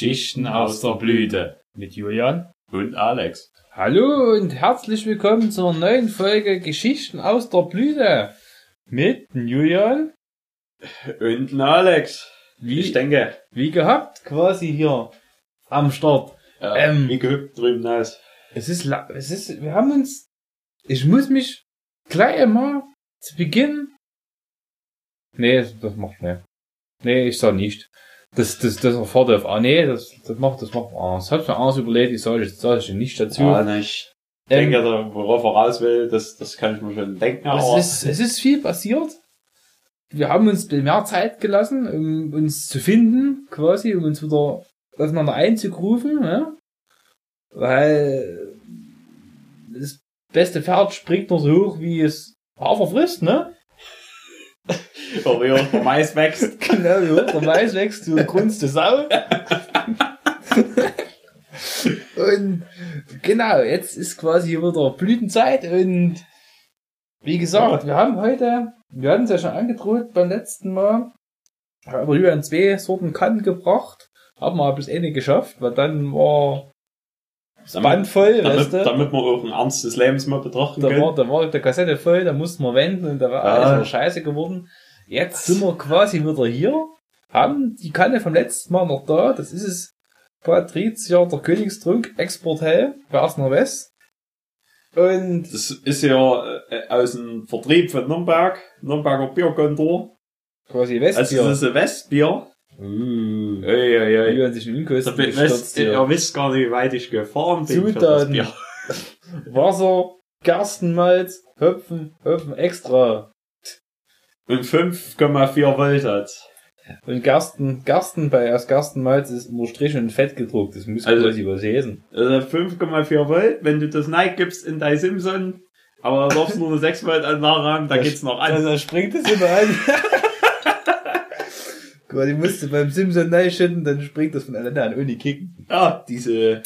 Geschichten aus der Blüte mit Julian und Alex. Hallo und herzlich willkommen zur neuen Folge Geschichten aus der Blüte mit Julian und Alex. Wie, ich denke, wie gehabt quasi hier am Start. Ja, ähm, wie gehabt drüben aus. Es ist, es ist, wir haben uns, ich muss mich gleich mal zu Beginn, nee, das macht ne. Nee, ich sag nicht. Das, das, das erfordert auf, ah, nee, das, das macht, das macht, ah, das hat mir alles überlegt, ich soll, ich soll ich nicht dazu. Ah, ne, ich ähm, denke, worauf er raus will, das, das kann ich mir schon denken, aber. Es ist, es ist viel passiert. Wir haben uns mehr Zeit gelassen, um uns zu finden, quasi, um uns wieder aufeinander einzugrufen, ne? Weil, das beste Pferd springt nur so hoch, wie es Hafer frisst, ne? Wie hoch der Mais wächst. genau, wie hoch der Mais wächst, du grunzt es Sau. und genau, jetzt ist quasi wieder Blütenzeit und wie gesagt, wir haben heute, wir hatten es ja schon angedroht beim letzten Mal, aber Julian zwei Sorten Kanten gebracht, haben wir bis Ende geschafft, weil dann war Band voll, damit, weißt du? damit man auch ein Ernst des Lebens mal betrachten da können. War, da war der Kassette voll, da mussten wir wenden und da war ja. alles scheiße geworden. Jetzt sind wir quasi wieder hier, haben die Kanne vom letzten Mal noch da. Das ist es Patricia, der Königstrunk, Export Hell, West. Und das ist ja äh, aus dem Vertrieb von Nürnberg, Nürnberger Bierkontor. Quasi Westbier. Also das ist ein Westbier. Uh, ey, ey, ey. Wie man sich Unkosten wisst, Ihr wisst gar nicht, wie weit ich gefahren bin Zutaten, Wasser, Gerstenmalz, Hopfen, Hopfen extra. Und 5,4 Volt hat. Und Gersten, Gersten bei aus Gerstenmalz ist nur Strich und Fett gedruckt. Das muss also, quasi übersehen. Also 5,4 Volt, wenn du das Nike gibst in dein Simson, aber da darfst du nur eine 6 Volt Anlage haben, da geht's noch an. Also springt es immer an. Guck mal, die musst du beim Simson neu schütten, dann springt das von alleine an, ohne kicken. Ah, diese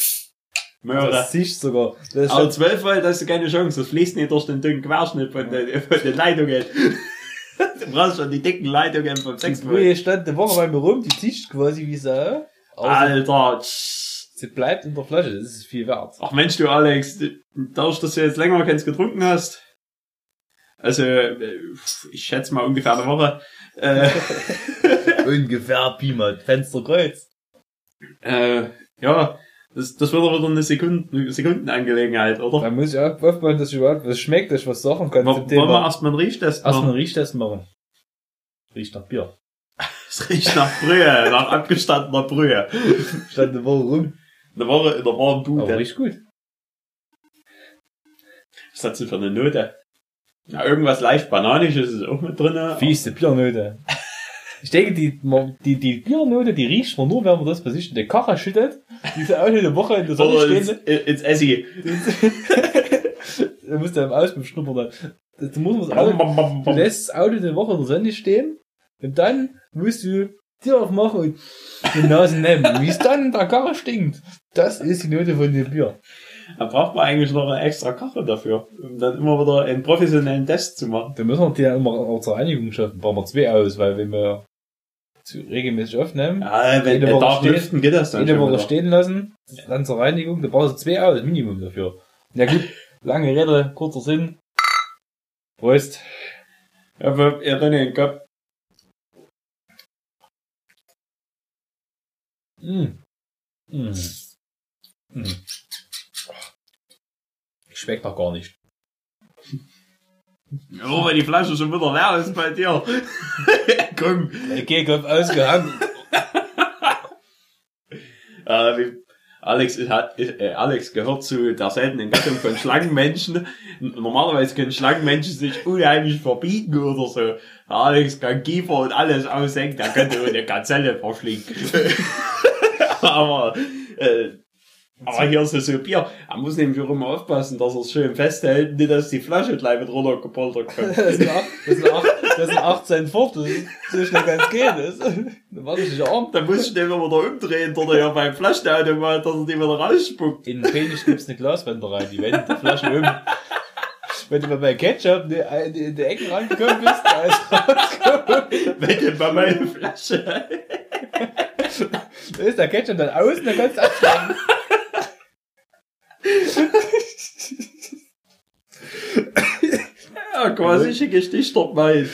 Möhre. Das siehst sogar. Das aber 12 Volt hast du keine Chance, das fließt nicht durch den dünnen Querschnitt von, den, von den Leitungen. du brauchst schon die dicken Leitungen vom 6 Volt. Die stand eine Woche beim rum, die tischt quasi wie so. Alter, Sie bleibt in der Flasche, das ist viel wert. Ach Mensch, du Alex, dadurch, dass du jetzt länger keins getrunken hast, also, ich schätze mal ungefähr eine Woche. Äh, ungefähr Pi mal Fensterkreuz. Äh, ja, das, das wird aber wieder eine Sekunden, Sekundenangelegenheit, oder? Da muss ich auch aufpassen, dass ich überhaupt was schmeckt, dass ich was sagen kann. Wollen wir erstmal einen Riechtest machen? Erstmal einen Riechtest machen. Riecht nach Bier. Es riecht nach Brühe, nach abgestandener Brühe. Stand eine Woche rum. Eine Woche in der warmen Bude. Aber riecht gut. Was hat sie für eine Note? Ja, irgendwas leicht bananisches ist auch mit drin. Fiese Biernote. Ich denke, die, die, die Biernote, die riecht man nur, wenn man das bei sich in der Kache schüttet. Diese auch eine Woche in der Sonne stehen. Ins, ins Essi. da musst du im Auspuff schnuppern. Du, musst das Auto, du lässt das Auto eine Woche in der Sonne stehen. Und dann musst du Tür aufmachen und die Nase nehmen. Wie es dann in der Karre stinkt. Das ist die Note von dem Bier. Da braucht man eigentlich noch eine extra Karre dafür, um dann immer wieder einen professionellen Test zu machen. Dann müssen wir die ja immer auch zur Reinigung schaffen. Brauchen wir zwei aus, weil wenn wir zu regelmäßig aufnehmen, ja, wenn der darf lüften, geht das dann jede Woche stehen lassen, dann zur Reinigung, da brauchst du zwei aus, Minimum dafür. Ja gut, lange Rede, kurzer Sinn. Prost. Ja, für ihr René, Kopf. Mm. Mm. Mm. Schmeckt noch gar nicht. Oh, weil die Flasche schon wieder leer ist bei dir. komm. Der Kehlkopf ausgehangen. äh, Alex, hat, äh, Alex gehört zu der seltenen Gattung von Schlangenmenschen. Normalerweise können Schlangenmenschen sich unheimlich verbieten oder so. Alex kann Kiefer und alles aussenken, der könnte eine Gazelle verschlingen. Aber äh, aber hier ist es so Bier. Er muss nämlich auch immer aufpassen, dass er es schön festhält, nicht dass die Flasche gleich mit runtergepoltert kommt. das, sind acht, das, sind acht, das sind 18 fort, das ist so schnell kann es gehen. Das, dann warte ich arm. Dann muss ich den wieder umdrehen, oder ja beim Flaschenautomat, dass er die wieder rausspuckt. In den Penis gibt's eine Glaswände rein, die wendet die Flasche um. Wenn du mal bei Ketchup in die, Ecken rangekommen bist, da ist rausgekommen. Wenn du bei meiner Flasche. Da ist der Ketchup dann aus dann kannst du abschlagen. Ja, quasi schicke ich dich dort mal.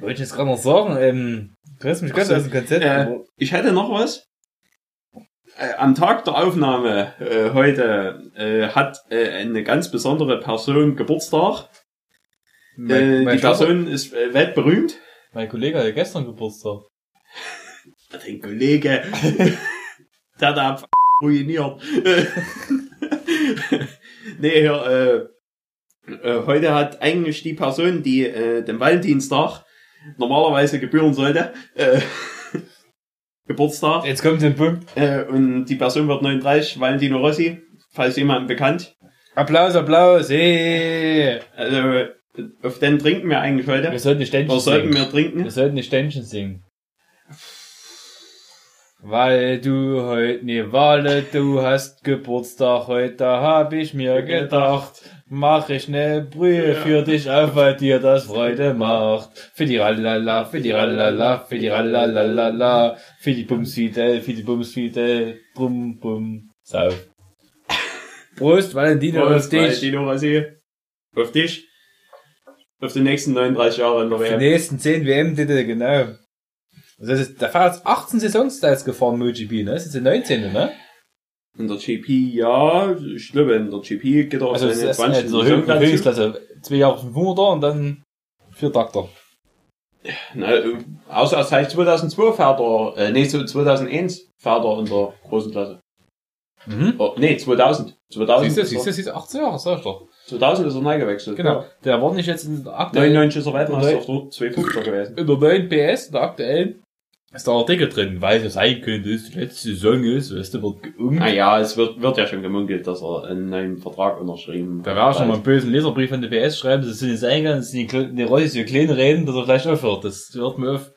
Wollte ich jetzt gerade noch sagen, ähm, du hast mich so, aus dem Konzept. Äh, ich hätte noch was. Äh, am Tag der Aufnahme äh, heute äh, hat äh, eine ganz besondere Person Geburtstag. mein, äh, mein die Person ist äh, weltberühmt. mein Kollege hatte gestern Geburtstag. Den Kollege, der da ruiniert. nee, äh, äh, heute hat eigentlich die Person, die äh, den Valentinstag normalerweise gebühren sollte, äh, Geburtstag. Jetzt kommt der Punkt. Äh, und die Person wird 39, Valentino Rossi, falls jemandem bekannt. Applaus, Applaus, hey. Also, äh, auf den trinken wir eigentlich Wir heute. sollten nicht Ständchen Oder sollten singen. wir trinken? Wir sollten nicht Ständchen singen. Weil du heute ne Wahle, du hast Geburtstag heute, hab ich mir gedacht, mach ich ne Brühe für dich auf, weil dir das Freude macht. Für die Rallala, für die Rallala, für die Rallalala, für die Bumsfidel, für die Bumsfidel, bum bum, sauf. Prost, Valentino, auf dich. Valentino Rossi. Auf dich. Auf die nächsten 39 Jahre in der Die WM. nächsten 10 WM-Titel, genau. Das ist, da fahrt jetzt 18 Saisons da jetzt gefahren, MotoGP, ne? Das ist die 19. ne? In der GP, ja, ich glaube, in der GP geht er auf Also das seine ist 20. also. Höchstklasse. Zwei Jahre 500er und dann vier Takter. Na, äh, außer seit 2002 fährt er, äh, nee, so 2001 fährt er in der großen Klasse. Mhm. Oh, nee, 2000. 2000, Siehst du, ist siehst du, siehst du, 18 Jahre, sag ich doch. 2000 ist er neu gewechselt. Genau. Der war nicht jetzt in der aktuellen, 99 ist er Weltmeister Neun- auf der 250er gewesen. in der neuen PS, in der aktuellen, ist der Artikel drin, weil es sein könnte, dass die letzte Saison ist, weißt du, wird geungt. Naja, es wird, wird ja schon gemunkelt, dass er einen neuen Vertrag unterschrieben Da wäre schon mal einen bösen Leserbrief an die PS schreiben, das sind jetzt eingegangen, das sind die, die Rollis, die kleine reden, dass er gleich aufhört. Das hört mir auf.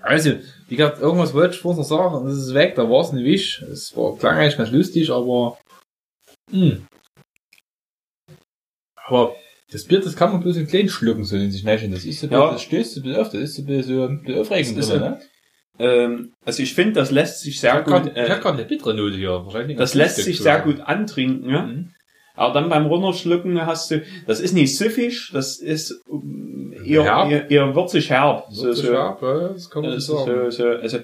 also, wie gesagt, irgendwas wollte ich noch sagen und das ist weg, da war es nicht wisch. Es war, klang eigentlich ganz lustig, aber, hm. Aber, das Bier, das kann man bloß in kleinen schlucken, so in sich nicht. Das ist so, ein Ja. das stößt so ein bisschen auf, das ist so ein bisschen, so ein bisschen aufregend, Das ist drin, ja- ne? Ähm, also ich finde, das lässt sich sehr Ich gut, ich hab äh, gerade eine bittere Note hier, wahrscheinlich. das lässt sich sehr gut antrinken, ja. Mhm. Aber dann beim Runterschlucken hast du, das ist nicht süffig, das ist ähm, eher, Herb. eher, eher würzig herb. So, so, ja, das kann man das so ist sagen. so, so, also,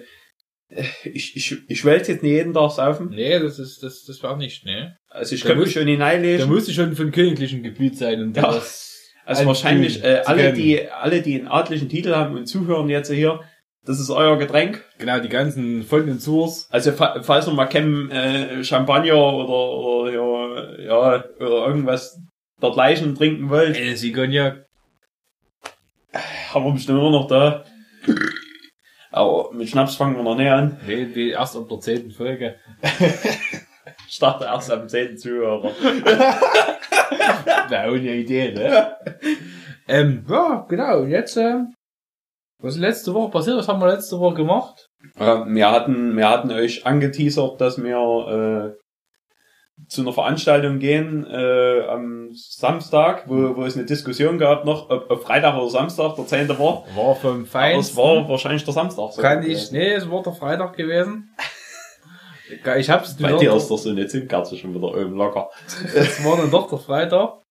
ich, ich, ich will jetzt nicht jeden Tag saufen. Nee, das ist, das, das war nicht, ne? Also ich Da könnte muss- mich schon hineinlesen. musste schon von königlichem Gebiet sein und Ja. das. Also Ein wahrscheinlich, äh, alle, die, alle, die einen adlichen Titel haben und zuhören jetzt hier, das ist euer Getränk. Genau, die ganzen folgenden Tours. Also fa- falls ihr mal kein äh, Champagner oder, oder ja, ja, oder irgendwas dergleichen trinken wollt, Äh, sie können ja. haben wir bestimmt immer noch da. Aber mit Schnaps fangen wir noch näher an. Nee, die erst ab der zehnten Folge. Ich dachte erst am 10. Zuhörer. Na, ohne Idee, ne? ähm, ja, genau. Und jetzt, äh, was ist letzte Woche passiert? Was haben wir letzte Woche gemacht? Äh, wir hatten, wir hatten euch angeteasert, dass wir äh, zu einer Veranstaltung gehen äh, am Samstag, wo, wo es eine Diskussion gab noch, ob, ob Freitag oder Samstag der 10. war. War vom Aber Feinsten. es war wahrscheinlich der Samstag. sogar Kann ich, nee, es war der Freitag gewesen. Ich hab's Bei dir ist doch so eine Zündkerze schon wieder oben locker. Es war dann doch der Freitag.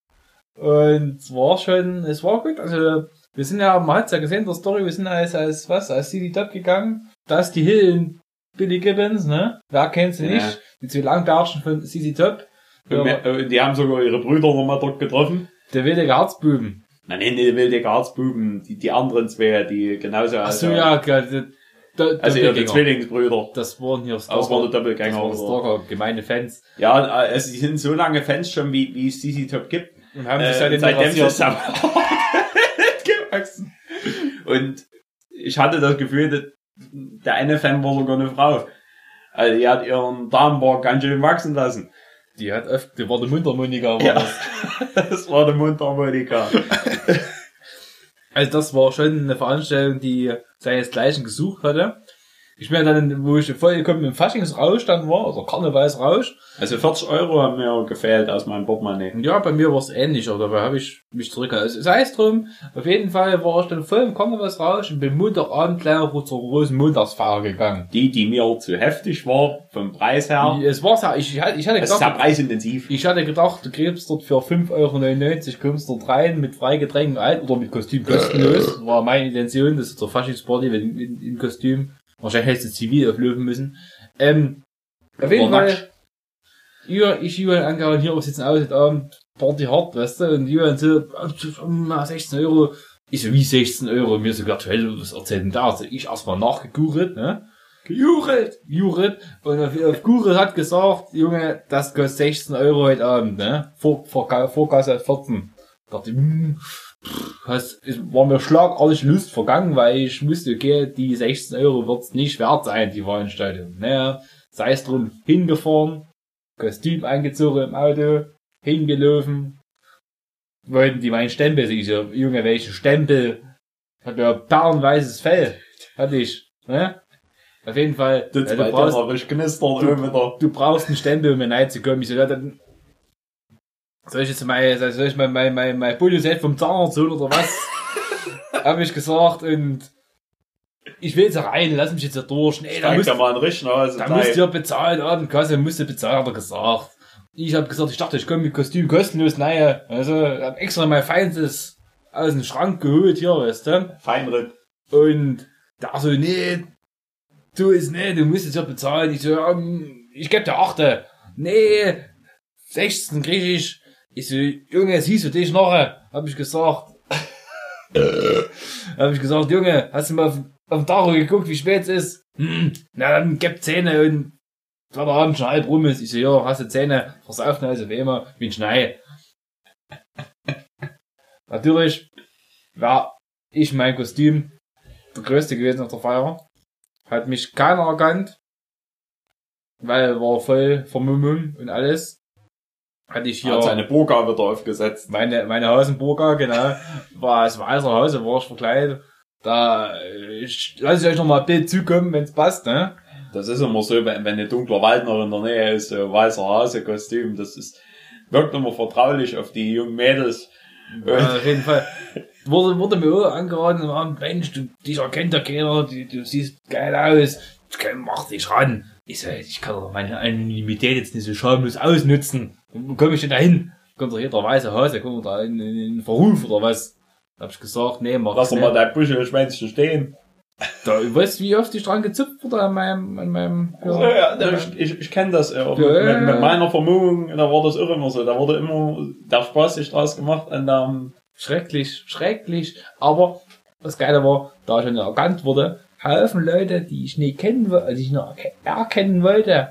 Und es war schon, es war gut. Also, wir sind ja, man hat's ja gesehen, der Story, wir sind als, als, was, als CD Top gegangen. Da ist die Hill Billy Gibbons, ne? Wer kennt sie Ja. nicht? Die zwei Langbärtschen von CC Top. Und wir- äh, die haben sogar ihre Brüder nochmal dort getroffen. Der wilde Herzbuben. Nein, nein, die wilde Garzbuben, die, die anderen zwei, die genauso Ach so, ja. Der, der, Also ihre Doppelgänger. Zwillingsbrüder. Das waren hier Das waren die Stalker. Das Doppelgänger. waren Stalker, gemeine Fans. Ja, also die sind so lange Fans schon, wie, wie es CC Top gibt. Und haben Äh, sich seitdem seitdem es gewachsen. Und ich hatte das Gefühl, dass der eine Fan war sogar eine Frau. Also die hat ihren Damenbart ganz schön wachsen lassen. Die hat öfter, die war der Mundharmonika, war Ja. das. Das war der Mundharmonika. Also das war schon eine Veranstaltung, die seinesgleichen gesucht hatte. Ich meine dann, wo ich vollkommen im Faschingsrausch dann war, oder Karnevalsrausch, Also 40 Euro haben mir gefehlt aus meinem Portemonnaie. ja, bei mir war es ähnlich, aber dabei habe ich mich zurückgehalten. Also, sei es drum, auf jeden Fall war ich dann voll im Karnevalsrausch und bin Montagabend gleich auf zur großen Montagsfeier gegangen. Die, die mir zu heftig war, vom Preis her. Es war sehr, ich, ich hatte ich hatte Es ist gedacht, preisintensiv. ich hatte gedacht, du kriegst dort für 5,99 Euro, kommst dort rein mit Freigetränken alt oder mit Kostüm kostenlos. War meine Intention, das ist zur Faschingsparty, wenn in, in Kostüm. Wahrscheinlich hättest du zivil auflösen müssen. Ähm, auf jeden Fall, ihr, ich, Julian, angehauen, hier, wir sitzen aus, heute Abend, Party hart, weißt du, und Julian so, ah, 16 Euro. Ich so, wie 16 Euro? Mir sogar 12, was erzählt denn da? Also ich erstmal nachgegoogelt, ne? Gejuret! Juret! Und auf, auf Google hat gesagt, Junge, das kostet 16 Euro heute Abend, ne? Vor, vor, Vorkasse 14. Da dachte ich, hm, pff, hast, war mir schlagartig Lust vergangen, weil ich wusste, okay, die 16 Euro wird's nicht wert sein, die Veranstaltung. Naja, sei es drum, hingefahren, Kostüm eingezogen im Auto, hingelaufen, wollten die meinen Stempel, ich so, Junge, welchen Stempel? Hab ja perlenweißes Fell, hatte ich, ne? Auf jeden Fall, Das ja, du, brauchst, du- du brauchst einen Stempel, um mir rein zu kommen. Ich so, ja, dann soll ich jetzt mal, soll ich mal mein, mein, mein Bulloset vom Zahnarzt holen oder was? Hab ich gesagt und ich will jetzt rein, lass mich jetzt da durch. Nee, da musst, ja mal ein Richter aus. da müsst ihr bezahlen, Abendkasse musst ihr bezahlen, hat er gesagt. Ich hab gesagt, ich dachte, ich komme mit Kostüm kostenlos rein. Also, hab extra mein Feinstes aus dem Schrank geholt hier, weißt du? Feinripp. Und da so, nee, du ist, nee, du musst es ja bezahlen. Ich so, ja, hm, ich geb dir achte. Nee, 16 krieg ich. Ich so, Junge, siehst du dich noch? Hab ich gesagt. hab ich gesagt, Junge, hast du mal auf, auf den Tacho geguckt, wie spät es ist? Hm, na dann gib Zähne und wenn der Abend schon halb rum ist. Ich so, ja, hast du Zähne? Versaufen also wie immer, wie ein Schnei. Natürlich war ich mein Kostüm der größte gewesen auf der Feier. Hat mich keiner erkannt, weil war voll Vermummung und alles. Hatte ich hier Hat seine Burka wieder aufgesetzt. meine, meine Hausenburger, genau, war als weißer Hause, war ich verkleidet. Da äh, ich- lasse ich euch noch mal ein Bild zukommen, wenn's passt, ne? Das ist immer so, wenn, wenn ein dunkler Wald noch in der Nähe ist, so weißer Hase-Kostüm, das ist, wirkt immer vertraulich auf die jungen Mädels. Ja, auf jeden Fall. Wurde, wurde mir auch angeraten, Abend, Mensch, du, dich erkennt ja keiner, du, du siehst geil aus, mach dich ran. Ich so, ich kann doch meine Anonymität jetzt nicht so schamlos ausnutzen. Wo komm ich denn da hin? Kommt doch hier der weiße Hase, kommt da in, in, in Verruf oder was? Da hab ich gesagt, nee, mach Lass doch mal dein Büschelschwänzchen stehen. Da, weißt du, wie oft ich dran gezupft wurde an meinem, an meinem, So, ja, da- ich, ich, ich kenne das. Ja, Ja, mit, ja, mit, ja. meiner Vermummung, da war das auch immer so. Da wurde immer der Spaß sich draus gemacht an der, schrecklich, schrecklich. Aber das Geile war, da ich schon erkannt wurde, Haufen Leute, die ich nicht kennen wollte, also ich noch erke- erkennen wollte,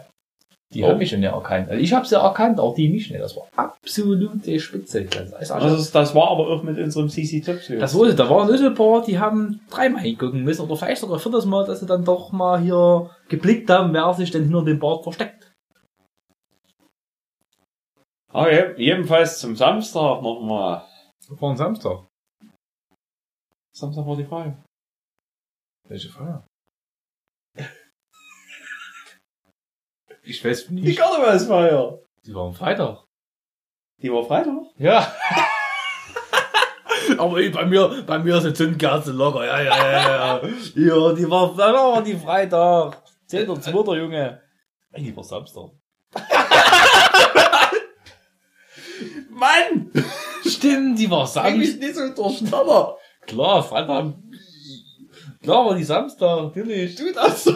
die Oh. haben mich schon nicht erkannt. Also ich habe sie erkannt, auch die mich nicht. Das war absolute Spitze. Das, ist das, war aber auch mit unserem CC Tips. das wurde, da waren ein paar, die haben dreimal hingucken müssen oder vielleicht sogar viertes Mal, dass sie dann doch mal hier geblickt haben, wer sich denn hinter dem Bart versteckt. Okay, jedenfalls zum Samstag nochmal. Ein Samstag. Samstag war die Frage. Welche Feier? Ich weiß Die nicht. Karnevalsfeier. Die war am Freitag. Die war Freitag? Ja. Aber bei mir, bei mir ist eine Zündkerze locker. Ja, ja, ja, ja. Ja, die war, da war die Freitag. 10.2. Junge. Ey, die war Samstag. Mann! Stimmt, die war Samstag. Eigentlich nicht so durcheinander. Klar, Freitag. Klar war die Samstag, natürlich. Du das, du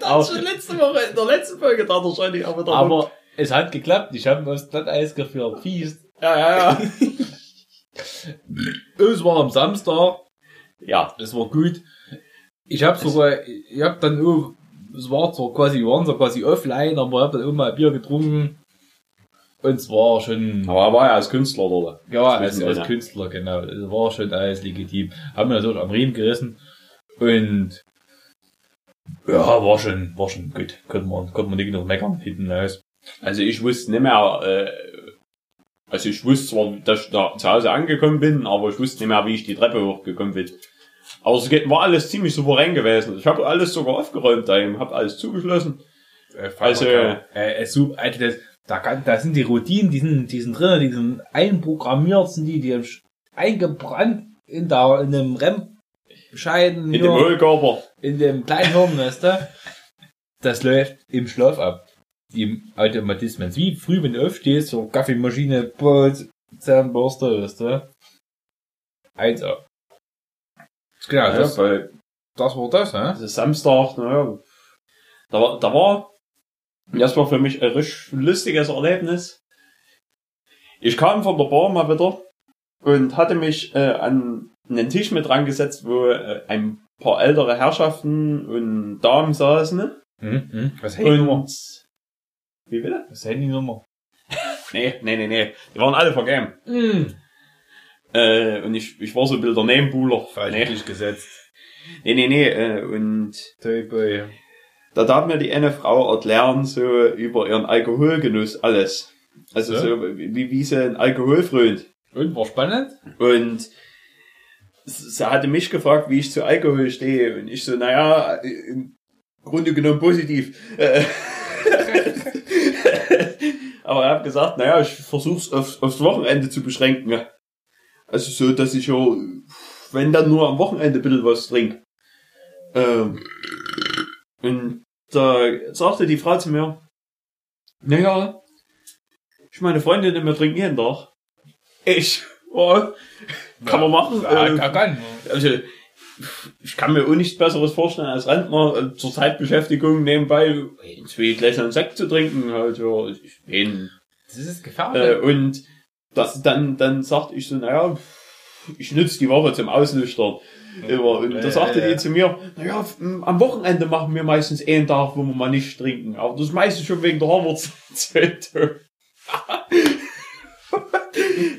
Das schon letzte Woche, in der letzten Folge da wahrscheinlich aber da. Aber es hat geklappt. Ich habe das Glatteis geführt. Fies. ja, ja, ja. Es war am Samstag. ja. Es war gut. Ich habe sogar, ich habe dann auch, es war zwar quasi, wir waren zwar quasi offline, aber ich habe dann auch mal ein Bier getrunken. Und es war schon, Aber er war ja als Künstler dort. ja, als, als? Künstler, genau. Es war schon alles legitim. Haben wir natürlich am Riemen gerissen. Und, ja, war schon, war schon gut. Konnte man, konnte man nicht noch meckern, hinten raus. Also ich wusste nicht mehr, äh, also ich wusste zwar, dass ich da zu Hause angekommen bin, aber ich wusste nicht mehr, wie ich die Treppe hochgekommen bin. Aber es geht- war alles ziemlich souverän gewesen. Ich habe alles sogar aufgeräumt daheim, habe alles zugeschlossen. Also- äh, äh, so, Alter, das, da, kann, da sind die Routinen, die sind, die sind drin, die sind einprogrammiert, sind die, die haben eingebrannt in der, in dem REM-Scheiden, In dem Hohlkörper. in dem kleinen Hirn, weißt du? Das läuft im Schlaf ab. Die Automatismen. Wie früh, wenn du aufstehst, so Kaffeemaschine, Brot, Zahnbürste, weißt du? Eins ab. Genau, Ja, das, weil das war das, ne? das ist Samstag, naja. Da, war- da war, das war für mich ein richtig lustiges Erlebnis. Ich kam von der Bar mal wieder und hatte mich äh, an einen Tisch mit dran gesetzt, wo äh, ein paar ältere Herrschaften und Damen saßen. Mhm, mhm. Was Handynummer? Wie bitte? Was Handynummer? Nee, nee, nee, nee. Die waren alle vergeben. Mhm. Äh, und ich, ich war so ein bisschen der Nebenbuhler. Nee, gesetzt. nee, nee, nee. Äh, und Toyboy. da darf mir die eine Frau erklären, so über ihren Alkoholgenuss alles. Also Ja. so, wie, wie sie ein Alkohol frönt. Und war spannend? Und sie hatte mich gefragt, wie ich zu Alkohol stehe. Und ich so, naja, im Grunde genommen positiv. Aber er hat gesagt, naja, ich versuch's aufs, aufs Wochenende zu beschränken. Also so, dass ich ja, wenn dann nur am Wochenende ein bisschen was trinke. Ähm, und da sagte die Frau zu mir, naja, ich meine Freundin immer trinken jeden Tag. Ich, oh, kann man machen. Ja, äh, kann, kann. also, ich kann mir auch nichts Besseres vorstellen als Rentner äh, zur Zeitbeschäftigung nebenbei zwei Gläser Sekt zu trinken. Halt, ja, ich bin, Das ist äh, gefährlich. und da, dann, dann sagte ich so, naja, ich nütze die Woche zum Auslüchtern. Immer. Und da sagte die zu mir, naja, am Wochenende machen wir meistens einen Tag, wo wir mal nicht trinken. Aber das ist meistens schon wegen der Harvard-Zeit.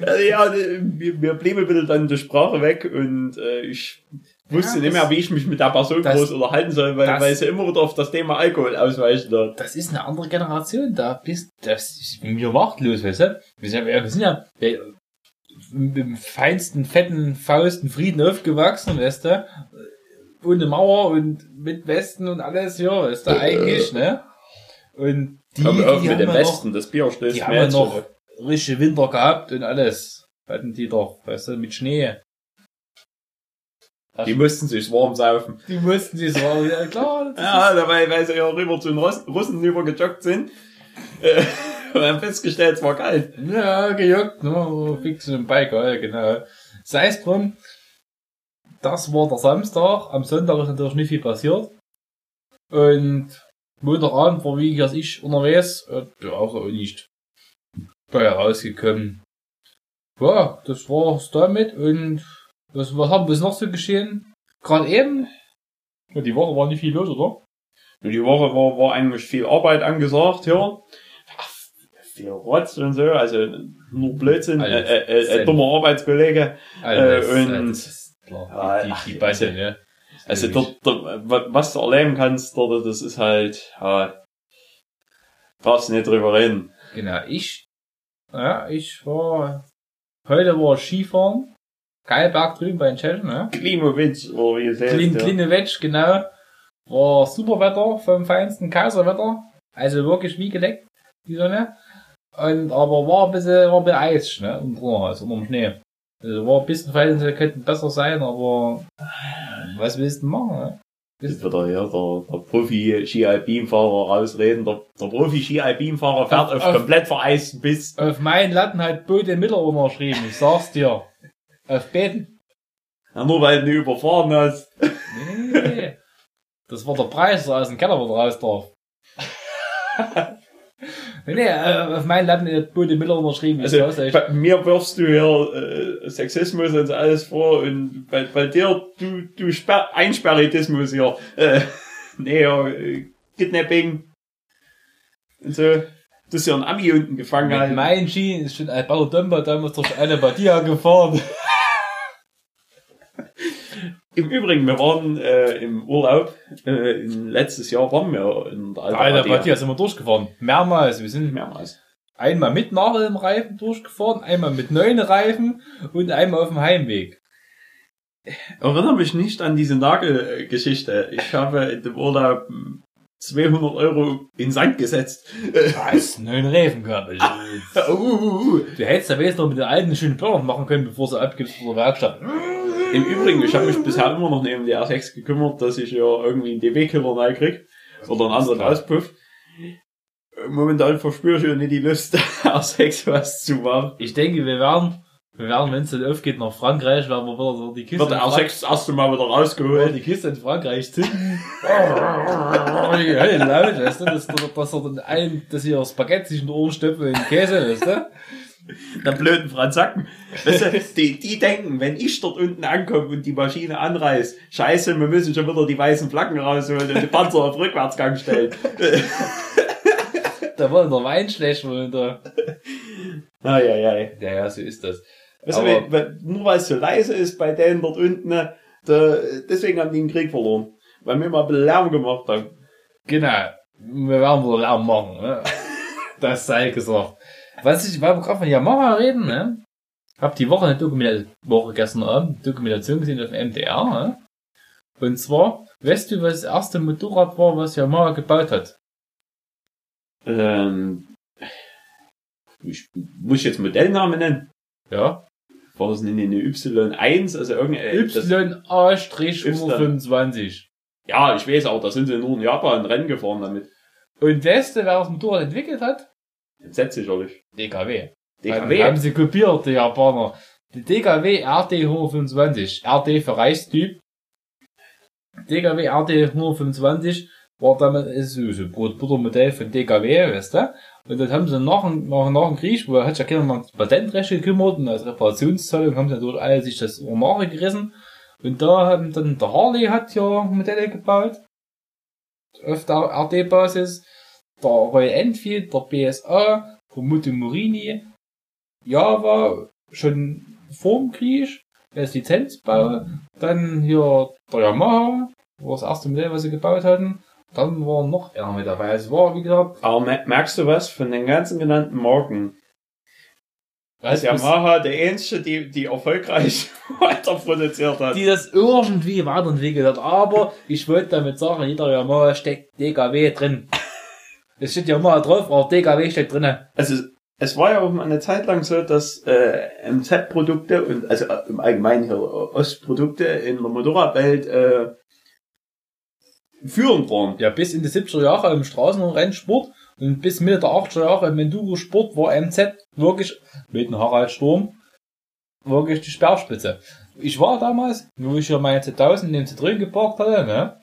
Also ja, mir, mir blieb ein bisschen dann die Sprache weg und äh, ich wusste Ja, nicht mehr, wie ich mich mit der Person das- groß unterhalten soll, weil, das- weil sie immer wieder auf das Thema Alkohol ausweichen. Da. Das ist eine andere Generation, da bist, das ist mir machtlos, weißt du? Wir sind ja, wir sind ja dem feinsten, fetten, fausten Frieden aufgewachsen, weißt du? Ohne Mauer und mit Westen und alles, ja, ist da eigentlich, ne? Und die, Komm auf die mit dem Westen, das Bier stößt noch, die haben noch schon. Richtige Winter gehabt und alles. Hatten die doch, weißt du, mit Schnee. Die mussten sich warm saufen. Die mussten sich so, ja klar, Ja, dabei, weil sie ja rüber zu den Russen, rübergejoggt sind. Äh, und haben festgestellt, es war kalt. Ja, gejagt, ne, so fix im Bike, ja, genau. Sei es drum, das war der Samstag, am Sonntag ist natürlich nicht viel passiert. Und Montagabend war wie gesagt ich unterwegs, und ja, auch nicht bei rausgekommen. Ja, das war's damit und was, was haben wir noch so geschehen? Gerade eben? Ja, die Woche war nicht viel los, oder? Und die Woche war, war eigentlich viel Arbeit angesagt, ja. Ach, viel Rotz und so, also nur Blödsinn, äh, Alles. äh, äh, äh, dummer Arbeitskollege. Alles, und- das ist klar. Ja, die, die, die Bande, also- ne? Also dort, dort, wa- was du erleben kannst dort, das ist halt, ja, brauchst du nicht drüber reden. Genau, ich, ja, ich war, heute war Skifahren, Geilberg drüben bei den Tschechen, ne? Es heißt. Klein, ja. kleine Wetsch, genau. War super Wetter, vom feinsten Kaiserwetter. Also wirklich wie geleckt, die Sonne. Und, aber war ein bisschen, war ein bisschen Eis, ne? Und drunter, also unter dem Schnee. Also war ein bisschen Verhältnisse könnten besser sein, aber, was willst du machen, ne? Jetzt wird er hier der, der Profi-Ski-Alpin-Fahrer rausreden. Der, der Profi-Ski-Alpin-Fahrer fährt Auf- auf, komplett vereisten Biss. Auf meinen Latten hat Bode Miller unterschrieben, ich sag's dir. Auf Beten. Ja, nur weil du ihn überfahren hast. Nee. Das war der Preis, der aus dem Keller wieder raus darf. Nee, nee, äh, auf meinen Laden hat Bode Miller unterschrieben. Also, bei mir wirfst du hier äh, Sexismus und alles vor und bei, bei dir, du, du Sper Einsperitismus hier. Äh, nee, ja, äh, Kidnapping und so. Du hast ja einen Ami unten gefangen. mit meinen Schienen ist schon ein Balladumba damals durch eine Badia gefahren. Im Übrigen, wir waren äh, im Urlaub. Äh, letztes Jahr waren wir in der alten Alter, Badia. Sind wir durchgefahren. Mehrmals. Wir sind Mehrmals. einmal mit Nadeln Reifen durchgefahren, einmal mit neuen Reifen und einmal auf dem Heimweg. erinnere mich nicht an diese Nagelgeschichte. Ich habe in dem Urlaub 200 Euro in Sand gesetzt. Was? Neuen Reifen gehabt. Uh, uh, uh. Du hättest ja wenigstens noch mit den alten schönen Börner machen können, bevor sie abgibst vor der Werkstatt. Im Übrigen, ich habe mich bisher immer noch neben die R6 gekümmert, dass ich ja irgendwie einen DB-Killer neu krieg. Oder einen anderen. Auspuff. Momentan verspüre ich ja nicht die Lust, R6 was zu machen. Ich denke, wir werden, wir werden, wenn es dann aufgeht, nach Frankreich, werden wir wieder so die Kiste, Wird der in Frank- R6 das erste Mal wieder rausgeholt. die Kiste in Frankreich zünden. Hölle laut, weißt du, dass, dass, dass er dann ein, dass ihr Spaghetti zwischen den Ohren stöpfen in Käse, weißt du? Der blöden Franzacken. Weißt du, die, die denken, wenn ich dort unten ankomme und die Maschine anreißt, scheiße, wir müssen schon wieder die weißen Flaggen rausholen und den Panzer auf Rückwärtsgang stellen. Da war der Wein schlecht und der, Eieiei. ja, ja, so ist das. Weißt du, Aber- weil- nur weil es so leise ist bei denen dort unten, da, deswegen haben die den Krieg verloren. Weil wir mal ein bisschen Lärm gemacht haben. Genau. Wir werden wohl Lärm machen, ne? Das sei gesagt. Was ich, weil wir gerade von Yamaha reden, ne? Hab die Woche eine Dokumentation, Woche gestern Abend, Dokumentation gesehen auf dem MDR, ne? Und zwar, weißt du, was das erste Motorrad war, was Yamaha gebaut hat? Ähm, ich muss jetzt Modellnamen nennen. Ja? War das nicht eine Y1, also irgendein, das, YA-125. ja, ich weiß auch, da sind sie nur in Japan ein Rennen gefahren damit. Und weißt du, wer das Motorrad entwickelt hat? Entsetzt sicherlich. DKW. DKW. Haben sie kopiert, die Japaner. Die DKW RT 125. RT für Reichstyp. DKW RT 125 war damit ist so, ein Brot-Butter-Modell von DKW, weißt du? Und dann haben sie nach, dem- nach, nach dem Krieg, wo hat sich ja keiner mal ums Patentrecht gekümmert und als Reparationszahlung haben sie natürlich alle sich das Ohr gerissen. Und da haben dann, der Harley hat ja Modelle gebaut. Auf der RT-Basis. Der Royal Enfield, der BSA, der Moto Morini, Java, schon vorm Krieg, als Lizenzbau, dann hier der Yamaha, war das erste Modell, was sie gebaut hatten, dann war noch einer mit dabei. Es war, wie gesagt, Aber mer- merkst du was von den ganzen genannten Marken? als Ist Yamaha der einzige, die, die erfolgreich weiter produziert hat. die das irgendwie weiterentwickelt hat. Aber ich wollte damit sagen, jeder Yamaha steckt DKW drin. Es steht Yamaha drauf, aber DKW steckt drin. Also es war ja auch mal eine Zeit lang so, dass äh, MZ-Produkte und also äh, im Allgemeinen hier Ostprodukte in der Motorradwelt äh, führend waren. Ja, bis in die 70er Jahre im Straßenrennsport und bis Mitte der 80er Jahre im Enduro-Sport war MZ wirklich mit dem Harald Sturm wirklich die Speerspitze. Ich war damals, wo ich hier meine 2000 in den Citroën geparkt hatte, ne?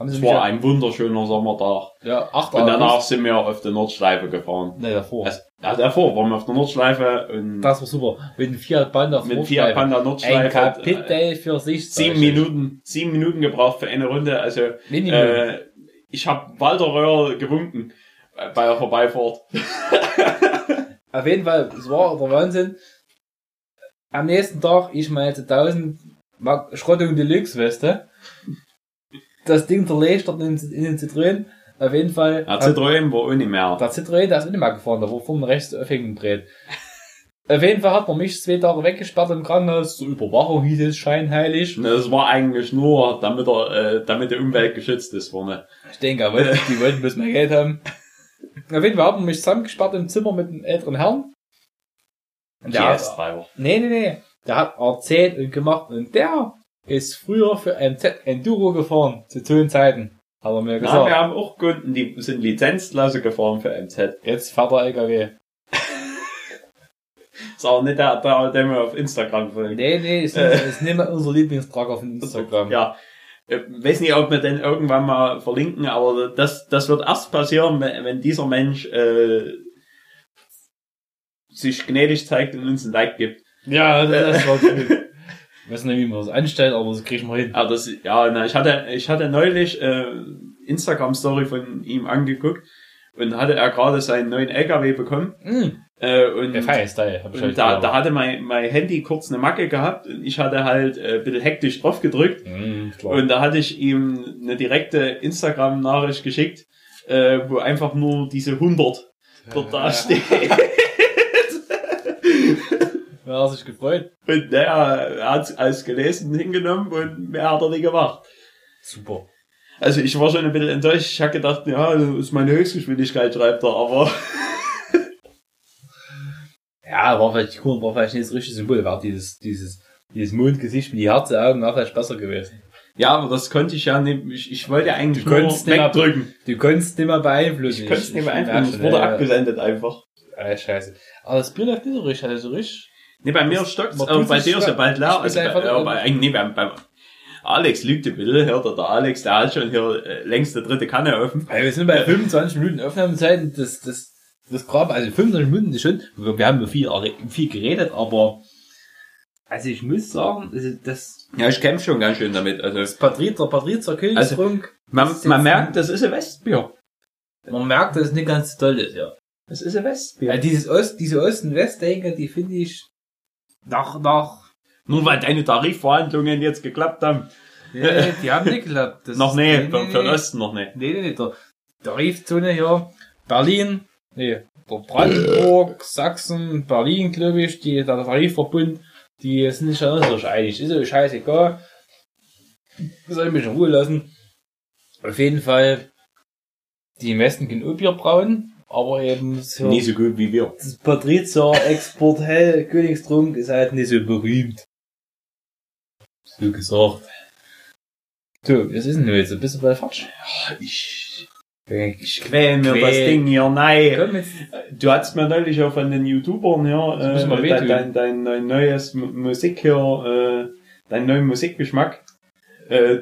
Haben Es war ein wunderschöner Sommertag. ja 8 Und danach sind wir auf der Nordschleife gefahren. Ne, davor. Also, ja, davor waren wir auf der Nordschleife und das war super. Mit dem Fiat Panda mit Fiat Panda Ein Nordschleife. äh, Kapitel für sich. sieben Minuten, sieben Minuten gebraucht für eine Runde. Also Minimum. äh, ich habe Walter Röhr gewunken äh, bei der Vorbeifahrt. Auf jeden Fall, es war der Wahnsinn. Am nächsten Tag, ich meine 1000 Mark- Schrottung Deluxe, weißt du? Das Ding zerlegt dort in, in den Citroën. Auf jeden Fall. Der Citroën war ohne mehr. der Citroën, der ist auch nicht mehr gefahren, der war vorne rechts Aufhängen gedreht. Auf jeden Fall hat man mich zwei Tage weggesperrt im Krankenhaus. Zur Überwachung hieß es scheinheilig. Das war eigentlich nur, damit, er, äh, damit die Umwelt geschützt ist vorne. Ich denke, aber die wollten bloß mehr Geld haben. Auf jeden Fall hat man mich zusammengesperrt im Zimmer mit einem älteren Herrn. Der GS-Treiber. Nee, nee, nee. Der hat erzählt und gemacht und der ist früher für MZ Enduro gefahren, zu tollen Zeiten. Hat er mir Na, gesagt. wir haben auch Kunden, die sind Lizenzklasse gefahren für MZ. Jetzt fährt er LKW. Ist auch nicht der, der, der mir auf Instagram folgt. Nee, nee, ist, nicht- ist nicht mehr unser Lieblingstrager von Instagram. Ja. Äh, weiß nicht, ob wir den irgendwann mal verlinken, aber das, das wird erst passieren, wenn, wenn dieser Mensch äh, sich gnädig zeigt und uns ein Like gibt. Ja, das, das war Ich weiß nicht, wie man das anstellt, aber das kriegen wir hin. Aber das, ja, na, ich hatte, ich hatte neulich äh, Instagram-Story von ihm angeguckt und hatte er gerade seinen neuen LKW bekommen. Mhm. Äh, und Der Fire-Style, hab ich halt da, da hatte mein, mein Handy kurz eine Macke gehabt und ich hatte halt äh, ein bisschen hektisch drauf gedrückt klar. und da hatte ich ihm eine direkte Instagram-Nachricht geschickt, äh, wo einfach nur diese 100 dort da Er hat sich gefreut. Und naja, er hat es als gelesen hingenommen und mehr hat er nicht gemacht. Super. Also ich war schon ein bisschen enttäuscht. Ich habe gedacht, ja, das ist meine Höchstgeschwindigkeit, schreibt er, aber Ja, war vielleicht, die Kuchen war vielleicht nicht das richtige Symbol, war dieses, dieses, dieses Mondgesicht mit die Herzenaugen war vielleicht besser gewesen. ja, aber das konnte ich ja nicht, ich, ich wollte eigentlich Du nur konntest nicht mehr- wegdrücken. Du konntest nicht mehr beeinflussen. Ich konnte es nicht mehr einfach, es wurde ja, abgesendet einfach. Ja, scheiße. Aber das läuft nicht so richtig, also so richtig. Nee, bei mir stockt man aber tut bei dir ist ja schwer. bald leer. Also bei, ja, bei, nee, beim, beim Alex lügt ein bisschen, hört er, der Alex, der hat schon hier äh, längst die dritte Kanne offen. Weil wir sind bei 25 Minuten Aufnahmezeit, das, das, das Grab, also 25 Minuten ist schon, wir wir haben ja viel, viel geredet, aber, also ich muss sagen, also das, Ja, ich kämpfe schon ganz schön damit. Also das Königsrunk, man, Das ist man jetzt merkt, das ist ein Westbier. man merkt, dass es nicht ganz toll ist, ja. Das ist ein Westbier. Ja, dieses Ost, diese Ost- und Westdenker, die finde ich nach, nach, Nur weil deine Tarifverhandlungen jetzt geklappt haben. nee, die haben nicht geklappt. Das noch nee, nee, für, den. Osten noch nicht. Nee, nee, nee, der Tarifzone hier, Berlin, nee, der Brandenburg, Sachsen, Berlin, glaube ich, die, der Tarifverbund, die sind nicht ganz so einig. Ist ja scheißegal. Soll mich in Ruhe lassen. Auf jeden Fall, die im Westen können auch Bier brauen, aber eben so, Nie so gut wie wir. das Patrizia Export Hell Königstrunk ist halt nicht so berühmt. So gesagt. So, was ist denn jetzt? Bist du bei Fatsch? Ich, Ich ich quäl mir Quäl. das Ding hier nein. Du hast mir neulich auch von den YouTubern hier wir äh, dein, dein, dein, dein neues Musik hier, äh, deinen neuen Musikgeschmack äh,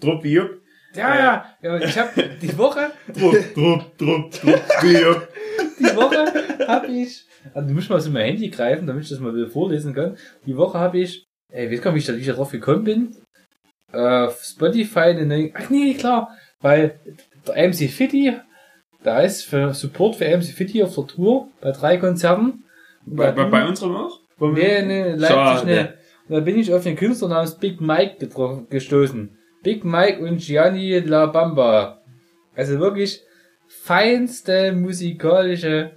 Drupp wie Jupp. Ja, ja, ich hab die Woche, Drupp, Drupp, Drupp, Drupp die Woche hab ich, also du musst mal so mein Handy greifen, damit ich das mal wieder vorlesen kann. Die Woche habe ich, ey, ich weiß gar nicht, wie ich da- drauf gekommen bin, äh, auf Spotify eine neue, ach nee, klar, weil der MC Fitty, da ist für Support für MC Fitty auf der Tour bei drei Konzerten. Bei, bei, bei unserem auch? Nee, nee, Leipzig, Schade. nee. Und da bin ich auf den Künstler namens Big Mike getroffen, gestoßen. Big Mike und Gianni La Bamba. Also wirklich feinste musikalische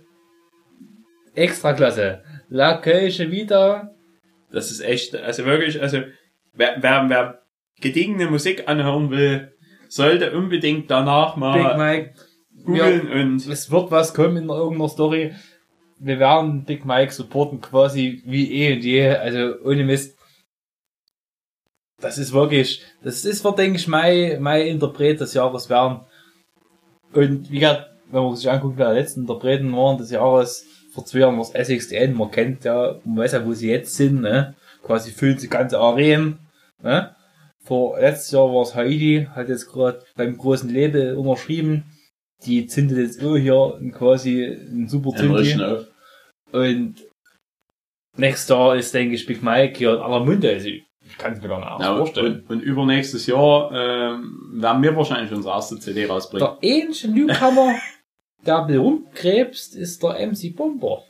Extraklasse. La Kölsche wieder. Das ist echt, also wirklich, also wer, wer, wer gediegene Musik anhören will, sollte unbedingt danach Big mal Mike. googeln und Es wird was kommen in irgendeiner Story. Wir werden Big Mike supporten quasi wie eh und je. Also ohne Mist. Das ist wirklich, das ist, wird, denke ich, mein, mein Interpret des Jahres werden. Und wie gesagt, wenn man sich anguckt, wer die letzten Interpreten waren des Jahres, vor zwei Jahren war es SXDN, man kennt ja, man weiß ja, wo sie jetzt sind, ne? Quasi füllen sie ganze Arenen, ne? Vor letztes Jahr war es Haiti, hat jetzt gerade beim großen Label unterschrieben. Die zündet jetzt auch hier quasi ein super auf. Und nächstes Jahr ist, denke ich, Big Mike hier in aller Munde. Also, ich kann es mir gar nicht Ja, vorstellen. und, und übernächstes Jahr ähm, werden wir wahrscheinlich unsere erste CD rausbringen. Der ähnliche Newcomer, der rumkrebst, ist der MC Bomber.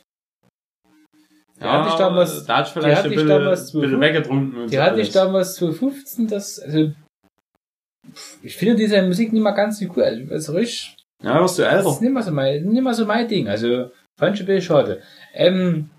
Der hatte ich damals, da hat vielleicht hatte ein ich bisschen, damals bisschen zu- weggetrunken. Die so hatte alles. ich damals 2015, das, also, ich finde diese Musik nicht mehr ganz so cool. Also, also richtig, Ja, wirst du das älter. ist nicht mehr so mein, nicht mehr so mein Ding. Also, fand ich ein bisschen schade. Ähm,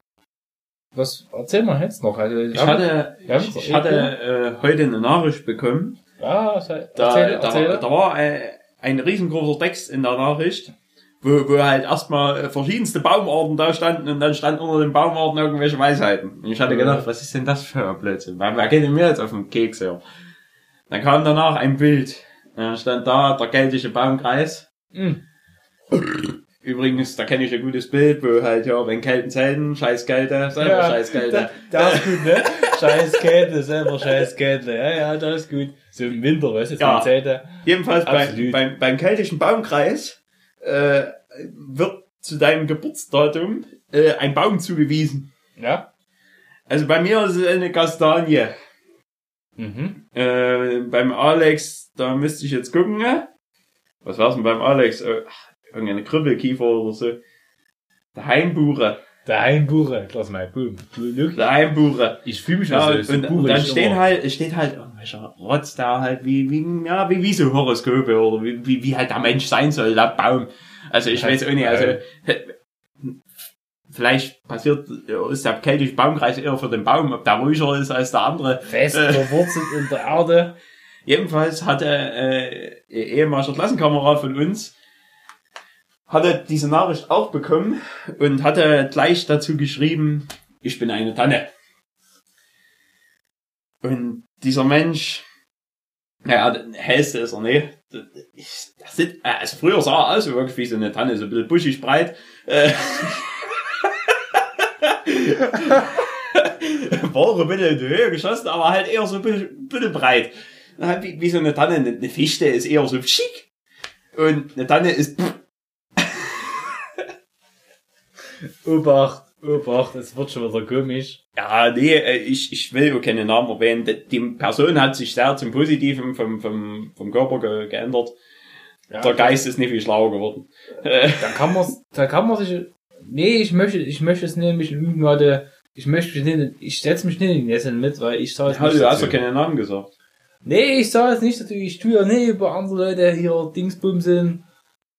was erzählen wir jetzt noch? Also, Ich hatte, Ja, ich, ich hatte äh, heute eine Nachricht bekommen. ja, erzähl, Da, erzähl, da, erzähl. war- da war äh, ein riesengroßer Text in der Nachricht, wo, wo halt erstmal äh, verschiedenste Baumarten da standen und dann stand unter den Baumarten irgendwelche Weisheiten. Und ich hatte Mhm. gedacht, was ist denn das für ein Blödsinn? Wer, geht denn mir jetzt auf den Keks her? Dann kam danach ein Bild. Dann stand da der geltliche Baumkreis. Hm. Übrigens, da kenne ich ein gutes Bild, wo halt, ja, wenn kalten Zeiten, scheiß Kälte, selber scheiß Kälte. Da, da ist gut, ne? scheiß Kälte, selber scheiß Kälte. Ja, ja, das ist gut. So im Winter, weißt du, Ja. ja. Zelte. Jedenfalls bei, Absolut. beim, beim keltischen Baumkreis äh, wird zu deinem Geburtsdatum äh, ein Baum zugewiesen. Ja. Also bei mir ist es eine Kastanie. Mhm. Äh, beim Alex, da müsste ich jetzt gucken. ne? Was war's denn beim Alex? Äh, ach, irgendeine Kribbelkiefer oder so. Der Heimbuche. Der Heimbuche, lass mal, boom. Der Heimbuche. Ich fühle mich Ja, also, und, so und, dann stehen halt, steht halt irgendwelcher Rotz da halt, wie, wie, ja, wie, wie so Horoskope oder wie, wie, wie halt der Mensch sein soll, der Baum. Also ich weiß auch nicht, also, vielleicht passiert, ist der keltische Baumkreis eher für den Baum, ob der ruhiger ist als der andere. Fest verwurzelt in der Erde. Jedenfalls hatte äh, ehemaliger Klassenkamerad von uns hatte diese Nachricht auch bekommen und hatte gleich dazu geschrieben, ich bin eine Tanne. Und dieser Mensch, naja, hellste ist er nicht. Ich, das sind, also früher sah er aus wirklich wie so eine Tanne, so ein bisschen buschig breit. Äh, Bohre ein bisschen in die Höhe geschossen, aber halt eher so ein bisschen, bisschen breit. Wie, wie so eine Tanne, eine Fichte ist eher so schick. Und eine Tanne ist pff, Obacht, Obacht, es wird schon wieder komisch. Ja, nee, äh, ich, ich will auch keine Namen erwähnen. Die- Person hat sich sehr zum Positiven vom, vom, vom Körper ge geändert. Ja, Der Geist ist nicht viel schlauer geworden. Äh, Da kann man, da kann man sich, nee, ich möchte, ich möchte es nämlich gerade, ich möchte mich nicht, ich setze mich nicht in den Nesseln mit, weil ich sage hast du hast doch keine Namen gesagt. Nee, ich sage jetzt nicht dazu, ich tue ja nicht über andere Leute hier Dingsbumseln,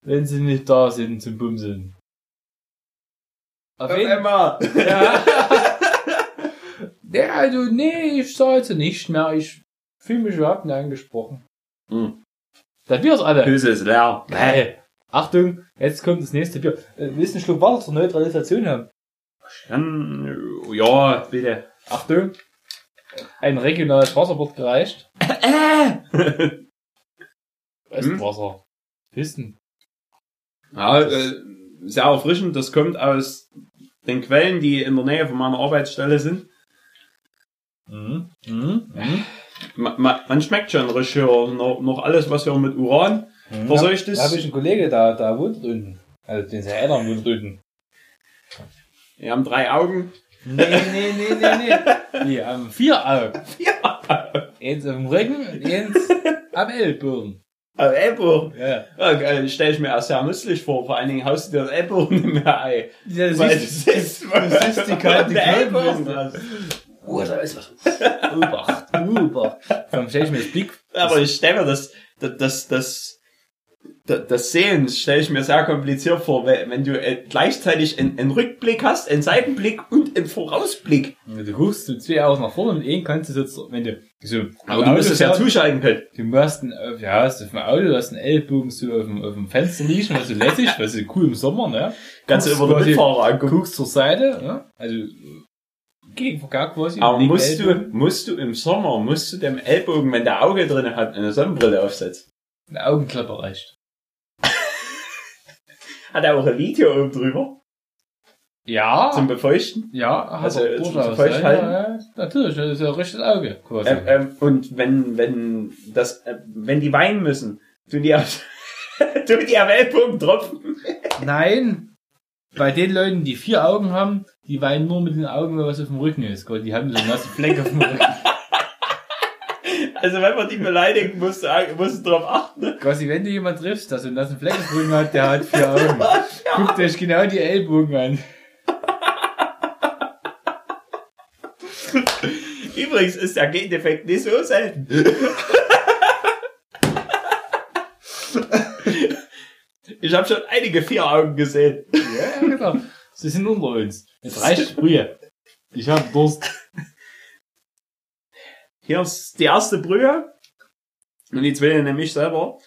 wenn sie nicht da sind zum Bumseln. Auf jeden Emma! Ja. nee, also, nee, ich jetzt nicht mehr, ich fühle mich überhaupt nicht angesprochen. Hm. Da Bier ist alle. Hülse ist leer. Hey, Achtung, jetzt kommt das nächste Bier. Äh, willst du einen Schluck Wasser zur Neutralisation haben? Dann, äh, ja, bitte. Achtung. Ein regionales Wasser wird gereicht. Was Hm? Wasser? Pisten. Ja, äh, sehr erfrischend. Das kommt aus den Quellen, die in der Nähe von meiner Arbeitsstelle sind. Mhm. Mhm. Mhm. Ma, ma, man schmeckt schon richtig hier noch, noch alles, was hier mit Uran verseucht Da ist. habe ich einen Kollege, da, da wohnt drüben. Also, den seine Eltern wohnen drüben. Wir haben drei Augen. Nee, nee, nee, nee, nee. Die haben vier Augen. Eins auf dem Rücken und eins am Ellbogen. Äh, Ellbogen. Ja. Ja, geil, stelle ich mir auch sehr nützlich vor. Vor allen Dingen haust du dir den Ellbogen nicht mehr ein. Ja, das Weil ist, du siehst, du siehst die kalte Ellbogen ist. oh, da ist was. Obacht, Obacht. Dann stell ich mir das Blick. Aber ich stelle mir das, das, das, das, das, Sehen stelle ich mir sehr kompliziert vor, wenn wenn du äh, gleichzeitig einen, einen Rückblick hast, einen Seitenblick und einen Vorausblick. Du guckst du zwei Augen nach vorne und einen kannst du jetzt, wenn du so. Aber du musst es ja zuschalten können. Du machst einen, äh, ja, hast auf dem Auto, du hast einen Ellbogen so auf dem, auf dem Fenster liegen, was so lässig, was so cool im Sommer, ne? Kannst du über den Mitfahrer angucken. Guckst zur Seite, ne? Also, Gegenverkehr quasi. Aber musst du, Ellbogen. musst du im Sommer, musst du dem Ellbogen, wenn der Auge drin hat, eine Sonnenbrille aufsetzen. Eine Augenklappe reicht. Hat er auch ein hier oben drüber Ja. zum Befeuchten? ja, Also, zum durchaus. Feuchthalten? Ja, ja, natürlich, das ist ja ein richtiges Auge, quasi. Ähm, ähm, und wenn, wenn das, äh, wenn die weinen müssen, tun die auf, tun die am Ellbogen tropfen. Nein. Bei den Leuten, die vier Augen haben, die weinen nur mit den Augen, weil was auf dem Rücken ist. Gott, die haben so nasse Fleck auf dem Rücken. Also wenn man die beleidigen, musst du, musst du drauf achten. Quasi, wenn du jemanden triffst, der so einen nassen Fleck auf dem Rücken hat, der hat vier Augen. Guckt euch genau die Ellbogen an. Übrigens ist der Gendefekt nicht so selten. Ich habe schon einige vier Augen gesehen. Ja, genau. Sie sind unter uns. Jetzt reicht Sprühe. Ich hab Durst. Hier ist die erste Brühe. Und die zweite nämlich selber.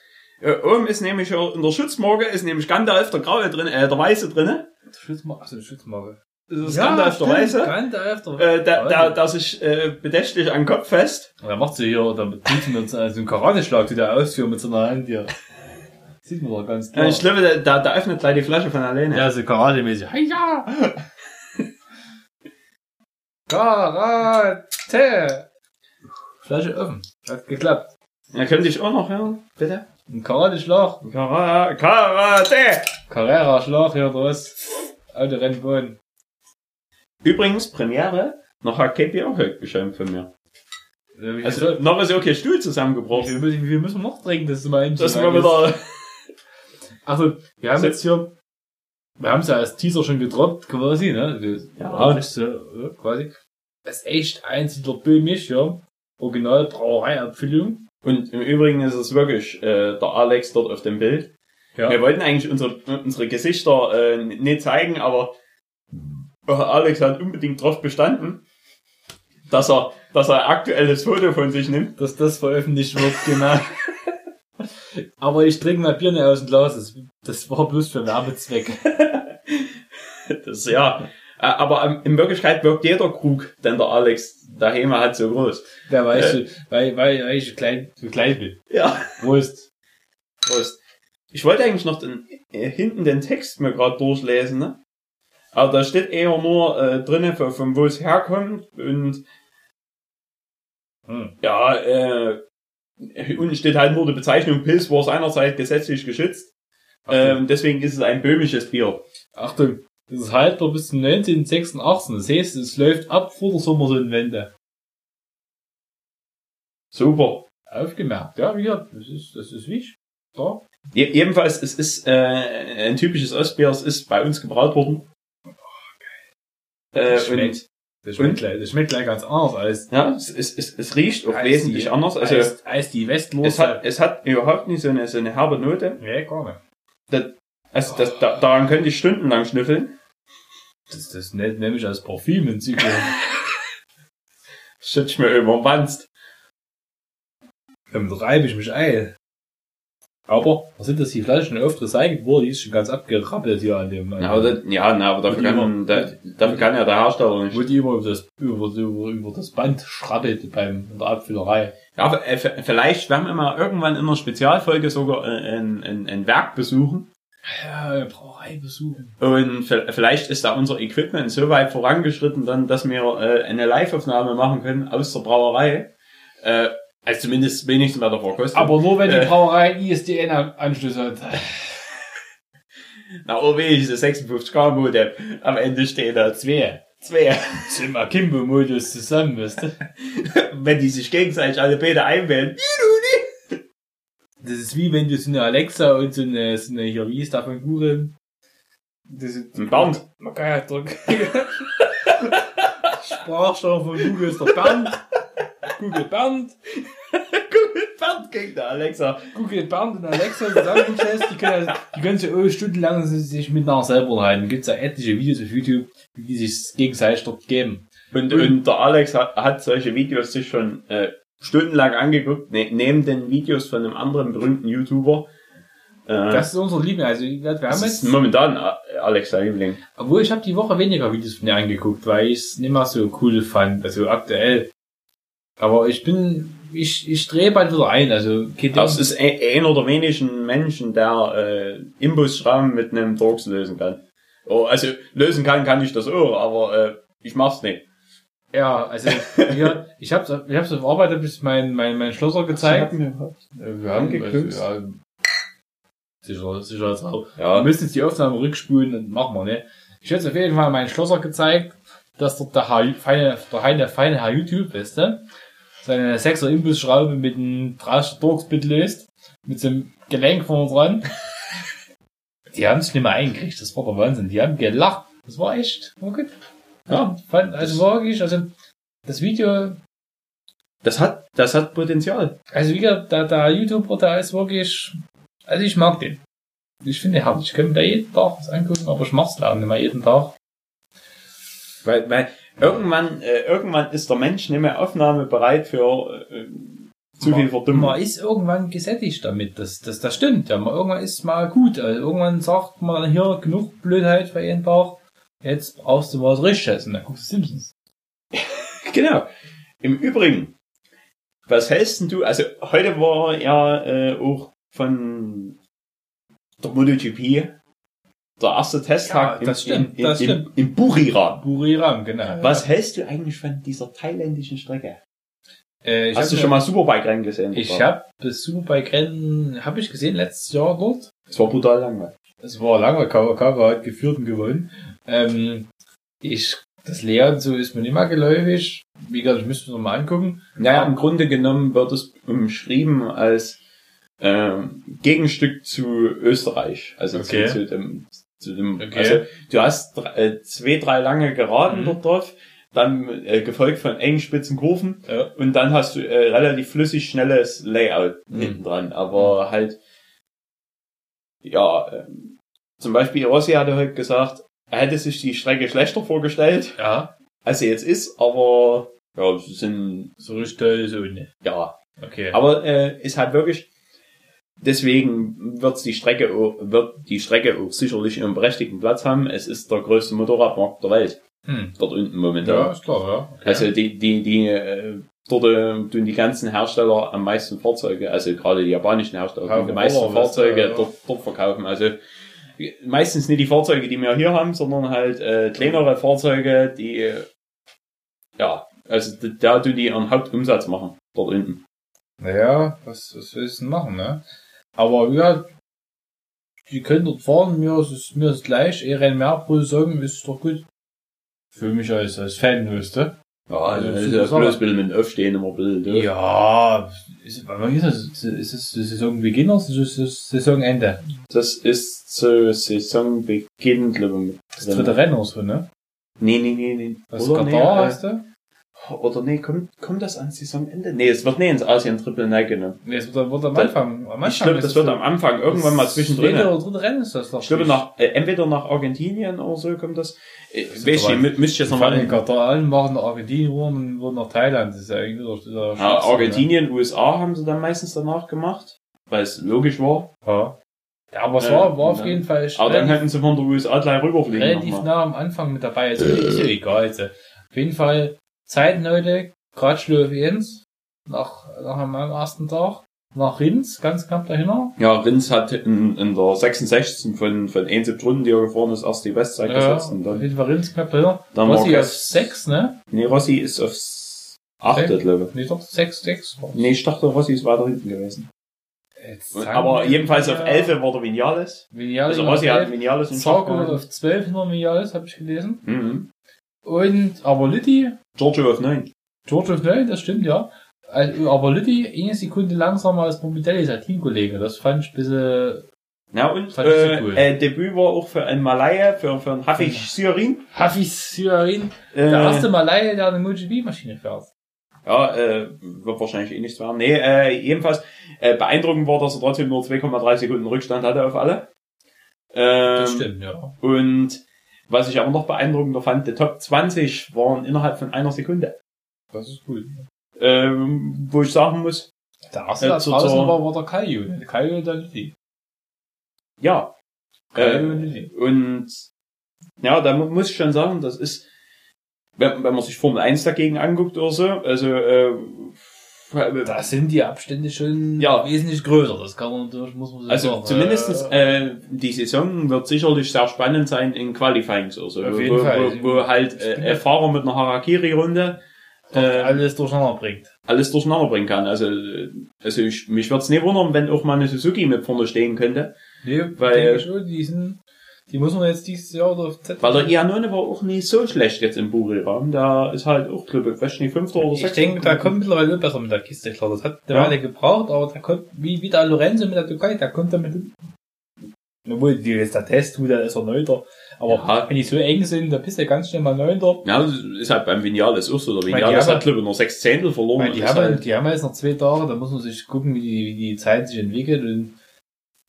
Äh, oben ist nämlich äh, in der Schutzmarke ist nämlich Gandalf der Graue drin, äh, der Weiße drinne. Schutzmarke. Achso, Schutzmarke. Das ist Gandalf der Weiße. Gandalf der Äh, der, der, der sich äh, bedächtlich an den Kopf fest. Und dann macht sie hier, da tut mir so einen Karateschlag, tut er ausführen mit seiner Hand hier. Sieht man doch ganz Ja. klar. Ich glaube, der, der, der öffnet gleich die Flasche von alleine. Ja, so Karate-mäßig. Heia! Karate! Flasche offen. Hat geklappt. Ja, könnte ich auch noch hören, bitte? Ein Karate-Schlag. Kara Karate! Carrera-Schlag hier draus. Autorennboden. Übrigens, Premiere, noch hat Cappy auch heute geschämt von mir. Also, Also, noch ist ja okay Stuhl zusammengebrochen. wie viel müssen wir noch trinken, dass du mal Das ist mal wieder, Also, wir haben jetzt hier, wir haben es ja als Teaser schon gedroppt, quasi, ne? Das- Ja. ja, quasi. Das ist echt einziger Böhmisch, ja. Original Brauerei-Abfüllung. und im Übrigen ist es wirklich, äh, der Alex dort auf dem Bild. Ja. Wir wollten eigentlich unsere, unsere Gesichter, äh, nicht zeigen, aber Alex hat unbedingt drauf bestanden, dass er, dass er ein aktuelles Foto von sich nimmt. Dass das veröffentlicht wird, genau. Aber ich trinke mal Bier nicht aus dem Glas. Das, das war bloß für Werbezweck. Das, ja. Äh, Aber in Wirklichkeit wirkt jeder Krug, den der Alex daheim hat, so groß. Wer weiß, Äh. weil, weil, weil ich klein, so klein bin. Ja. Prost. Prost. Ich wollte eigentlich noch den, äh, hinten den Text mir gerade durchlesen, ne? Aber da steht eher nur äh, drinnen, von, von wo es herkommt und Hm. ja, äh, unten steht halt nur die Bezeichnung Pilz war seinerzeit gesetzlich geschützt. Ähm, deswegen ist es ein böhmisches Bier. Achtung. Das ist haltbar bis zum 1986. Das heißt, es läuft ab vor der Sommersonnenwende. Super. Aufgemerkt. Ja, wie gesagt, das ist, das ist wichtig. Je jedenfalls, es ist äh, ein typisches Ostbier, es ist bei uns gebraut worden. Äh, Das und schmeckt. Das schmeckt, gleich, das schmeckt gleich ganz anders als, ja, es, es, es, es riecht auch wesentlich die, anders. Also als, als die es Westlose. hat, es hat überhaupt nicht so eine, so eine herbe Note. nee, gar nicht. Das, also das, da, daran könnte ich stundenlang schnüffeln. Das, das nennt nämlich als Parfüm in Zyklon. Schützt mir über den Wanst. Damit reibe ich mich ein. Aber, was sind das, die Flaschen schon oft recycelt wurde, die ist schon ganz abgerappelt hier an dem, Ja, aber, ja, na, aber dafür die kann, immer- da, dafür kann ja der Hersteller nicht. wo die immer über das, über, über, über das Band schrabbelt beim, in der Abfüllerei. Ja, aber, äh, vielleicht werden wir mal irgendwann in einer Spezialfolge sogar äh, ein, ein, ein Werk besuchen. Ja, Brauerei besuchen. Und vielleicht ist da unser Equipment so weit vorangeschritten, dann, dass wir äh, eine Live-Aufnahme machen können aus der Brauerei. Äh, also zumindest wenigstens bei der Verkostung. Aber nur wenn die Äh. Brauerei einen ISDN-Anschluss hat. Na, oh weh, diese 56K-Modem. Am Ende stehen da Zwei. zwei. Zum Akimbo-Modus zusammen, weißt du? Wenn die sich gegenseitig alle beide einwählen. Das ist wie wenn du so eine Alexa und so eine, so eine hier, wie ist da von Google? Das ist Ein Bernd. Man kann ja drücken. Sprachsteuer von Google ist der Bernd. Google Bernd. Bernd gegen der Alexa. Google Bernd und Alexa zusammengesetzt. Die können, die können sich auch stundenlang sich miteinander selber unterhalten. Gibt es ja etliche Videos auf YouTube, wie die sich gegenseitig dort geben. Und, und der Alex hat, hat solche Videos sich schon äh, stundenlang angeguckt, ne, neben den Videos von einem anderen berühmten YouTuber. Äh, Das ist unser Liebling. Also wir haben das jetzt, ist momentan äh, Alex sein Liebling. obwohl ich habe die Woche weniger Videos von dir angeguckt, weil ich es nicht mehr so cool fand, also aktuell. Aber ich bin, ich, ich drehe bald wieder ein, also geht Das ist ein, einer der wenigen Menschen, der äh, Imbusschrauben mit einem Torx lösen kann. Oh, also lösen kann, kann ich das auch, aber äh, ich mach's nicht. Ja, also wir, ich hab's, ich hab's auf Arbeit hab ich mein, mein, mein Schlosser gezeigt. Äh, Wir haben Angeknipst? also, ja, sicher, sicher als auch. Wir Ja, müssen jetzt die Aufnahme rückspulen und machen wir, ne? Ich hätte auf jeden Fall meinen Schlosser gezeigt, dass dort der, Herr, feine, der feine, feine Herr YouTube, weißt du, seine 6er Imbusschraube mit einem 30 Torx-Bit löst, mit so einem Gelenk vorne dran. Die haben sich nicht mehr eingekriegt, das war der Wahnsinn. Die haben gelacht. Das war echt, war gut. Ja, fand, also wirklich, also, das Video, das hat, das hat Potenzial. also wie gesagt, der, der YouTuber, der ist wirklich, also ich mag den. Ich finde hart. Ich könnte mir da jeden Tag was angucken, aber ich mach's leider nicht mehr jeden Tag. Weil, weil irgendwann, äh, irgendwann ist der Mensch nicht mehr aufnahmebereit für äh, zu viel Verdummung. Man ist irgendwann gesättigt damit. Das, das, das stimmt. Ja, man, irgendwann ist mal gut. Also irgendwann sagt man hier genug Blödheit für jeden Tag. Jetzt brauchst du was Richtiges. Und dann guckst du Simpsons. Genau. Im Übrigen, was hältst denn du? Also heute war ja äh, auch von der MotoGP der erste Testtag Ja, das in, stimmt. in, in Buriram. Buriram, genau. Was hältst du eigentlich von dieser thailändischen Strecke? Äh, Hast du schon mal Superbike-Rennen gesehen? Ich habe das Superbike-Rennen, habe ich gesehen letztes Jahr dort. Es war brutal langweilig. Es war lange, Kawakawa hat geführt und gewonnen. Ähm, ich, das Lehren so ist mir nicht mehr geläufig. Wie gesagt, ich müsste mir noch mal angucken. Naja, im Grunde genommen wird es umschrieben als ähm, Gegenstück zu Österreich. Also Okay. zu, zu dem, zu dem Okay. also du hast äh, zwei, drei lange Geraden Mhm. dort drauf, dann äh, gefolgt von engen spitzen Kurven Ja. und dann hast du äh, relativ flüssig schnelles Layout Mhm. hinten dran. Aber halt, ja, ähm, zum Beispiel Rossi hatte heute gesagt, er hätte sich die Strecke schlechter vorgestellt, Ja. als sie jetzt ist, aber ja, es sind, So richtig toll, so ne. ja. Okay. Aber äh, ist halt wirklich, deswegen wird's die Strecke auch, wird die Strecke auch sicherlich ihren berechtigten Platz haben. Es ist der größte Motorradmarkt der Welt, hm. dort unten momentan. Ja, ist klar, ja. Okay. Also die, die, die, äh, dort äh, tun die ganzen Hersteller am meisten Fahrzeuge, also gerade die japanischen Hersteller, Ja, die meisten Fahrzeuge ja. dort, dort verkaufen. Also meistens nicht die Fahrzeuge, die wir hier haben, sondern halt äh, kleinere Fahrzeuge, die ja, also da tun die ihren Hauptumsatz machen, dort unten. Naja, was, was willst du denn machen, ne? Aber ja, die können dort fahren, mir ist es, mir ist gleich, eh rein mehr pro Saison ist doch gut. Für mich als, als Fan, du? Ja, also also das ist ist eine bloß ein bisschen mit dem Aufstehen immer ein bisschen. doof. Ja, ist, wann ist das? Ist es Saisonbeginn oder ist Saisonende? Das ist zu Saisonbeginn, glaube ich. Das dritte Rennen oder so, ne? Nee, nee, nee, nee. Was Oder Katar nee, hast du? Oder nee, kommt, kommt das an Saisonende? Nee, es wird nicht ins Asien Triple Night genommen. Nee, es wird, wird am Anfang. Am Anfang Ich glaube, das wird am Anfang irgendwann mal zwischendrin. Oder dritte Rennen ist das doch. Ich glaube, nach, äh, entweder nach Argentinien oder so kommt das. Äh, weiß ich, aber- mü- müsste ich jetzt nochmal. in Katar an, machen nach Argentinien rum und wurden nach Thailand. Das ist ja irgendwie doch dieser Ja, Argentinien, USA haben sie dann meistens danach gemacht, weil es logisch war. Ne? Ja. ja, aber es Äh, war, war auf jeden Fall Aber dann hätten sie von der USA gleich rüberfliegen. relativ nah am Anfang mit dabei. Also ist ja egal. Also. Auf jeden Fall Gratschlo auf Jens, nach, nach meinem ersten Tag, nach Rins, ganz knapp dahinter. Ja, Rins hat in, in der 66. von, von 71 Runden, die er gefahren ist, erst die Bestzeit Ja, gesetzt. Und auf dann, Fall Rins knapp dahinter. dann Rossi war auf Gas- 6, ne? Nee, Rossi ist auf 8, Sechs? glaube ich. Nee, doch 6, 6. Nee, ich dachte, Rossi ist weiter hinten gewesen. Und, aber jedenfalls auf 11 war der Vinales. Vinales Also Rossi hat 11, Vinales Zarko gehalten. auf 12 hinter Vinales, habe ich gelesen. Mhm. Und, aber Litti, Giorgio auf 9. George of Nell, das stimmt, ja. Also, Aber Litti, eine Sekunde langsamer als Morbidelli, sein Teamkollege. Das fand ich ein bisschen Ja, und ich so äh, cool. äh, Debüt war auch für einen Malaya, für, für einen Hafiz Syrin. Hafiz Syrin. Äh, Der erste Malaya, der eine MotoGP-Maschine fährt. Ja, äh, wird wahrscheinlich eh nichts werden. Nee, äh, jedenfalls, äh, beeindruckend war, dass er trotzdem nur 2,3 Sekunden Rückstand hatte auf alle. Ähm, Das stimmt, ja. Und was ich aber noch beeindruckender fand, die Top 20 waren innerhalb von einer Sekunde. Das ist gut. Ähm, wo ich sagen muss, Der erste, Äh, der draußen zur- war, war der Kaio. Der Kaio und der Litti. ja. Äh, und Litti. und ja, da mu- muss ich schon sagen, das ist, wenn, wenn man sich Formel 1 dagegen anguckt oder so, also äh, Da sind die Abstände schon Ja. wesentlich größer. Das kann man natürlich, muss man so Also sagen. zumindestens Äh, äh, die Saison wird sicherlich sehr spannend sein in Qualifyings oder so, Auf wo, jeden wo, Fall. wo, wo halt äh, Fahrer mit einer Harakiri-Runde äh, alles durcheinander bringt. alles durcheinander bringen kann. Also, also ich, mich würde es nicht wundern, wenn auch mal eine Suzuki mit vorne stehen könnte, Nee, Weil- denke ich schon, die sind, die muss man jetzt dieses Jahr auf Z. weil der Iannone war auch nicht so schlecht jetzt im Buri-Rahmen. Da ist halt auch, glaube ich, weiß nicht, fünfter oder Ich sechster. denke, da kommt mittlerweile besser mit der Kiste klar. Das hat der Ja. Weile gebraucht, aber da kommt, wie, wie der Lorenzo mit der Türkei, da kommt er mit, obwohl, die jetzt der Test tut, der ist er Neunter. Aber Ja. wenn die so eng sind, da bist du ganz schnell mal Neunter. Ja, das ist halt beim Vinales auch so. Der Vinales hat, glaube ich, nur sechs Zehntel verloren. Weil die, haben, halt, die haben jetzt noch zwei Tage, da muss man sich gucken, wie die, wie die Zeit sich entwickelt und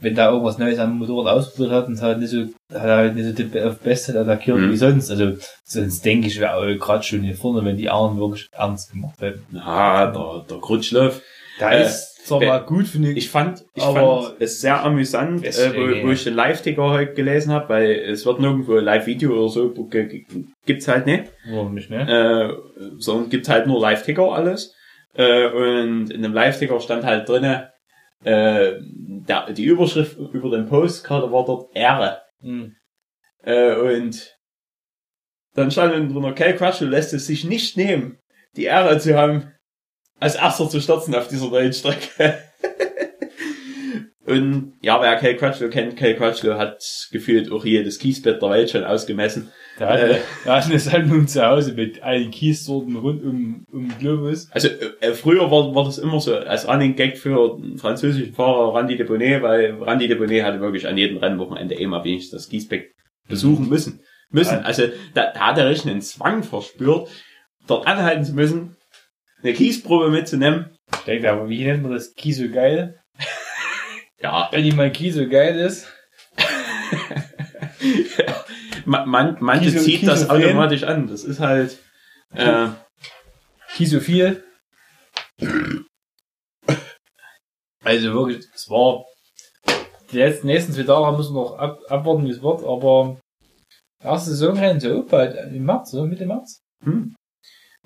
wenn da irgendwas Neues am Motorrad ausprobiert hat und es halt nicht so, hat er halt nicht so die auf Bestzeit attackiert Mhm. wie sonst. Also, sonst denke ich, wäre gerade schon hier vorne, wenn die anderen wirklich ernst gemacht hätten. na, der, der Krutschloff. Da Äh, ist zwar mal gut, finde ich. Ich fand, ich Aber- fand es sehr amüsant, äh, wo, wo ich den Live-Ticker heute gelesen habe, weil es wird nirgendwo ein Live-Video oder so, gibt's halt nicht, Warum nicht, ne? äh, sondern gibt halt nur Live-Ticker alles. Äh, und in dem Live-Ticker stand halt drinne, äh, der, die Überschrift über den Post gerade war dort Ehre. Hm. Äh, und dann stand dann drunter, Cal Crutchlow lässt es sich nicht nehmen, die Ehre zu haben, als erster zu stürzen auf dieser neuen Strecke. und ja, wer Cal Crutchlow kennt, Cal Crutchlow hat gefühlt auch jedes Kiesbett der Welt schon ausgemessen. Der Äh. der eine Sammlung zu Hause mit allen Kiessorten rund um, um den Globus. Also äh, früher war, war das immer so als Running Gag für einen französischen Fahrer Randy de Bonnet, weil Randy de Bonnet hatte wirklich an jedem Rennwochenende immer wenigstens das Kiesbeck besuchen müssen. Müssen. Ja. Also da, da hat er richtig einen Zwang verspürt, dort anhalten zu müssen, eine Kiesprobe mitzunehmen. Ich denke, aber wie nennt man das Kies so geil? Ja, Wenn die mal Kies so geil ist. man, man, manche Kiso- zieht das Kisophren. automatisch an. Das ist halt, äh, Kisophil. Also wirklich, es war, die letzten nächsten zwei Tage müssen wir noch ab, abwarten, wie es wird, aber erste Saisonrennen so bald im März, so Mitte März. hm.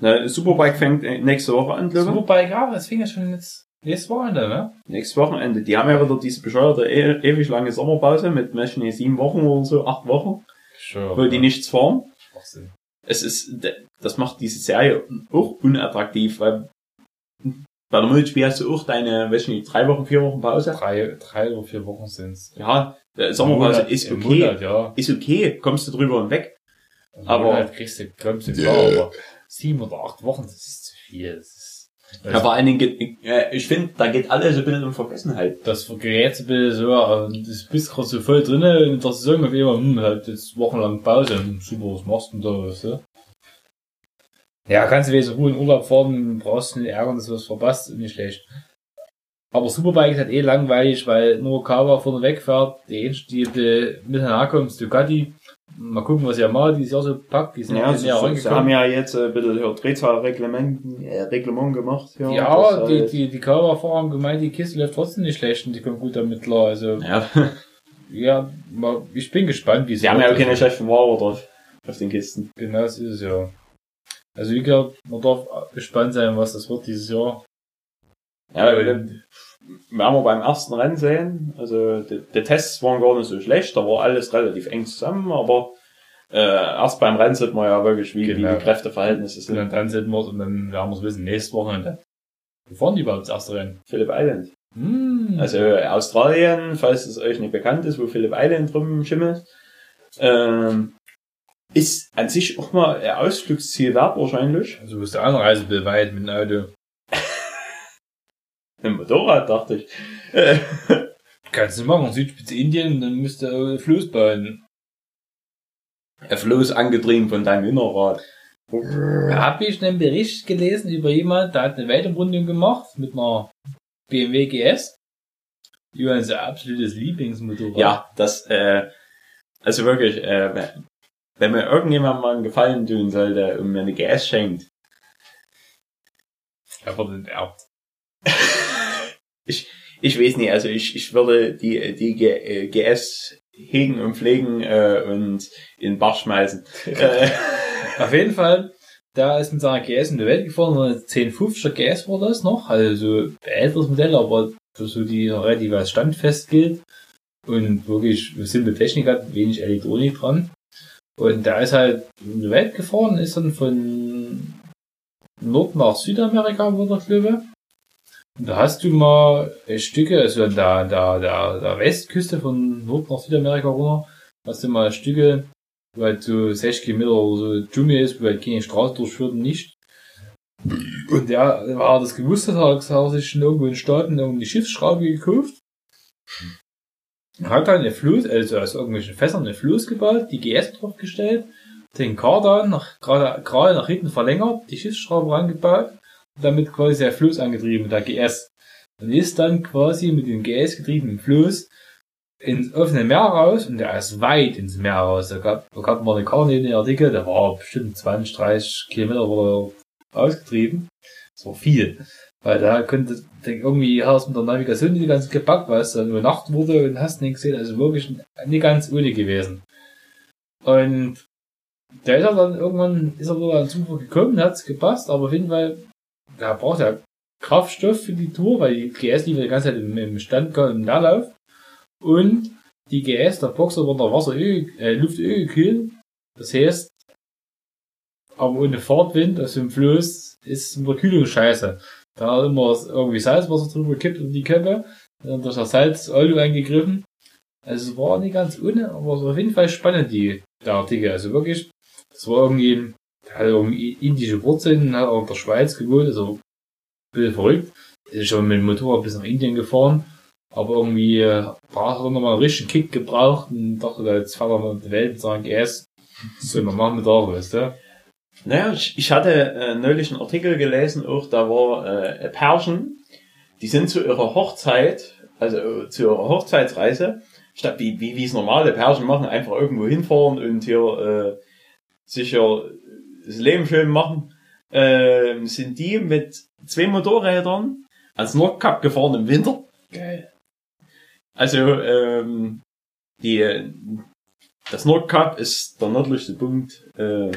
Na, Superbike fängt äh, nächste Woche an, glaube ich. Superbike, ja, das fing ja schon jetzt nächstes Wochenende, ne? Nächstes Wochenende. Die haben ja wieder diese bescheuerte, e ewig lange Sommerpause mit, weiß ich nicht, sieben Wochen oder so, acht Wochen, Sure. wo die nichts fahren. Schwachsinn. Es ist, das macht diese Serie auch unattraktiv, weil bei der MotoGP hast du auch deine, weiß ich nicht, drei Wochen, vier Wochen Pause. Drei, drei oder vier Wochen sind's. Ja, äh, Sommerpause Monat- ist okay. Monat, ja. Ist okay, kommst du drüber hinweg. Im Aber- Monat kriegst du, kommst du klar, aber sieben oder acht Wochen, das ist zu viel. Das ist, Ja, vor allen Dingen, geht, äh, ich finde, da geht alles ein bisschen um Vergessenheit. das gerät so ein bisschen so, äh, du bist gerade so voll drinne in der Saison auf einmal, hm, halt jetzt wochenlang Pause, hm, super, was machst du denn da, weißt du? Ja, kannst du wieder Ruhe in Urlaub fahren, brauchst du nicht ärgern, dass du was verpasst, ist nicht schlecht. Aber Superbike ist halt eh langweilig, weil nur Kawa vorne wegfährt, die die, die mit nachkommt, ist Ducati. Mal gucken, was ihr mal dieses Jahr so packt, die sind Ja, ja, sie, haben ja jetzt äh, ein bisschen ja, Drehzahlreglement äh, Reglement gemacht. Ja, Ja, das, die, äh, die, die Kawa-Fahrer haben gemeint, die Kiste läuft trotzdem nicht schlecht und die kommen gut damit klar. Also, ja. ja, ich bin gespannt, wie es sie haben ja auch keine schlechten Ware drauf auf den Kisten. Genau, das ist es ja. Also, wie gesagt, man darf gespannt sein, was das wird dieses Jahr. Ja, wir werden wir beim ersten Rennen sehen. Also die, die Tests waren gar nicht so schlecht, da war alles relativ eng zusammen, aber äh, erst beim Rennen sieht man ja wirklich, wie, Genau. wie die Kräfteverhältnisse Und sind. dann, dann wir es und dann werden wir es wissen, nächstes Wochenende. Wo fahren die überhaupt das erste Rennen? Phillip Island. Hm. Also Australien, falls es euch nicht bekannt ist, wo Phillip Island drum schimmelt, ähm, ist an sich auch mal ein Ausflugsziel wert wahrscheinlich. also, bist du Anreisebild weit mit dem Auto. Ein Motorrad, dachte ich. Äh, Kannst du machen, Südspitze Indien, dann müsst du Fluss bauen. ein Floß angetrieben von deinem Innerrad. Da habe ich einen Bericht gelesen über jemand, der hat eine Weltumrundung gemacht mit einer BMW GS. Johann sein absolutes Lieblingsmotorrad. Ja, das, äh, also wirklich, äh, wenn- mir irgendjemand mal einen Gefallen tun sollte und mir eine GS schenkt, Er wurde enterbt. Ich, ich weiß nicht, also ich, ich würde die, die G, äh, GS hegen und pflegen äh, und in den Bach schmeißen. äh, Auf jeden Fall, da ist mit seiner GS in die Welt gefahren, so eine 1050er GS war das noch, also so ein älteres Modell, aber für so die relativ als standfest gilt und wirklich simple Technik hat, wenig Elektronik dran. Und der ist halt in die Welt gefahren, ist dann von Nord nach Südamerika, wo der glaube. Da hast du mal äh, Stücke, also der, der, der, der Westküste von Nord nach Südamerika runter, hast du mal Stücke, halt so 60 Kilometer oder so Dschungel ist, halt keine Straße durchführt und nicht. Und der, er das gewusst hat, hat er sich schon irgendwo in Staaten irgendwie Schiffsschraube gekauft. Hat dann eine Flut, also aus irgendwelchen Fässern eine Floß gebaut, die GS draufgestellt, den Kardan nach, gerade, gerade nach hinten verlängert, die Schiffsschraube rangebaut damit quasi der Floß angetrieben, der GS. Und ist dann quasi mit dem GS getriebenen Floß ins offene Meer raus und der ist weit ins Meer raus. Da gab, da gab mal eine Karte in den Artikel, der war bestimmt 20, 30 Kilometer ausgetrieben. Das war viel. Weil da könnte, denk, irgendwie hast mit der Navigation nicht ganz gepackt, weil es dann nur Nacht wurde und hast nicht gesehen. Also wirklich nicht ganz ohne gewesen. Und der ist er dann irgendwann, ist er wohl an Zufall gekommen, hat es gepasst, aber auf jeden Fall, da braucht er Kraftstoff für die Tour, weil die GS lief die ganze Zeit im, im Stand, im Leerlauf. Und die GS, der Boxer, wird unter Wasser, äh, Luftöl gekühlt. Das heißt, aber ohne Fahrtwind aus dem Fluss ist eine Kühlung scheiße. Da hat immer irgendwie Salzwasser drüber gekippt und die Köpfe, dann durch das Salz Olio eingegriffen. Also es war nicht ganz ohne, aber es war auf jeden Fall spannend, die, der Artikel. Also wirklich, es war irgendwie, der hat irgendwie indische Wurzeln, hat auch in der Schweiz gewohnt, also ein bisschen verrückt. Ist schon mit dem Motorrad bis nach Indien gefahren, aber irgendwie äh, braucht er nochmal einen richtigen Kick gebraucht und dachte, jetzt fahren wir mal die Welt mit seinem GS. So, wir machen mit da, weißt du? Naja, ich, ich hatte äh, neulich einen Artikel gelesen, auch da war äh, ein Pärchen, die sind zu ihrer Hochzeit, also äh, zu ihrer Hochzeitsreise, statt wie, wie, wie es normale Pärchen machen, einfach irgendwo hinfahren und hier äh, sicher das Leben schön machen, äh, sind die mit zwei Motorrädern ans Nordkap gefahren im Winter. Geil. Also ähm, die das Nordkap ist der nördlichste Punkt äh,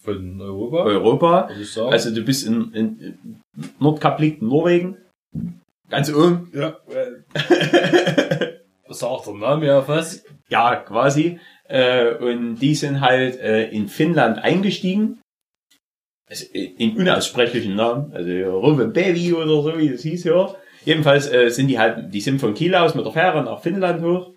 Von Europa, Europa. Also du bist in, in, in Nordkap liegt in Norwegen. Ganz oben. ja, was sagt der Name ja fast? ja, quasi. Äh, und die sind halt äh, in Finnland eingestiegen. Also, in unaussprechlichen Namen. Also Ruve Baby oder so, wie das hieß ja. Jedenfalls äh, sind die halt, die sind von Kiel aus mit der Fähre nach Finnland hoch.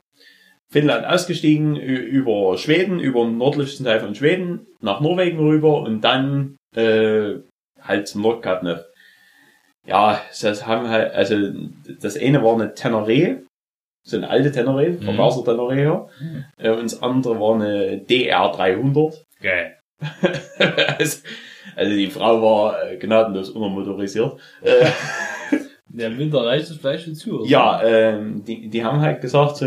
Finnland ausgestiegen, über Schweden, über den nördlichsten Teil von Schweden, nach Norwegen rüber und dann äh, halt zum Nordkap. Ne? Ja, das haben halt, also das eine war eine Teneré, so eine alte Teneré, Mhm. Vergaser Teneré her. Äh, und das andere war eine DR300. Geil. also, also die Frau war äh, gnadenlos untermotorisiert. Äh, Der Winter reicht das vielleicht schon zu, oder? ja, ähm, die, die haben halt gesagt, so,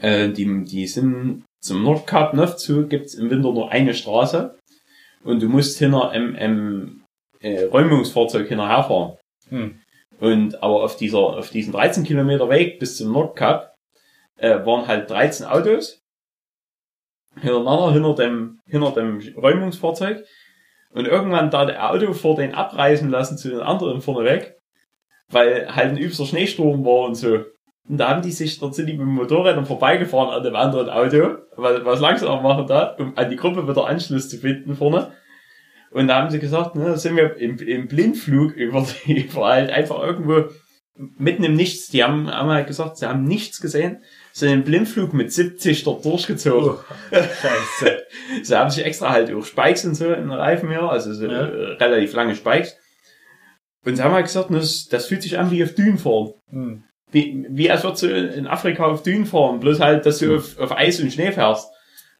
äh, die, die sind zum Nordkap Neuf zu, gibt's im Winter nur eine Straße und du musst hinter einem, einem äh, Räumungsfahrzeug hinterherfahren. Hm. Und aber auf dieser, auf diesen 13 Kilometer Weg bis zum Nordkap äh, waren halt 13 Autos hintereinander hinter dem, hinter dem Räumungsfahrzeug. Und irgendwann da der Auto vor den abreißen lassen zu den anderen vorne weg, weil halt ein übster Schneesturm war und so. Und da haben die sich, dort sind die mit dem Motorrädern vorbeigefahren an dem anderen Auto, weil was langsam machen da, um an die Gruppe wieder Anschluss zu finden vorne. Und da haben sie gesagt, ne, da sind wir im, im Blindflug über, die, halt einfach irgendwo mitten im Nichts. Die haben, haben halt gesagt, sie haben nichts gesehen, sind im Blindflug mit 70 dort durchgezogen. Oh, scheiße. Sie haben sich extra halt auch Spikes und so in den Reifen hier, also so Ja. äh, relativ lange Spikes. Und sie haben halt gesagt, das, das fühlt sich an wie auf Dünen fahren. Hm. Wie, wie als würdest du in Afrika auf Dünen fahren, bloß halt, dass du auf, auf Eis und Schnee fährst.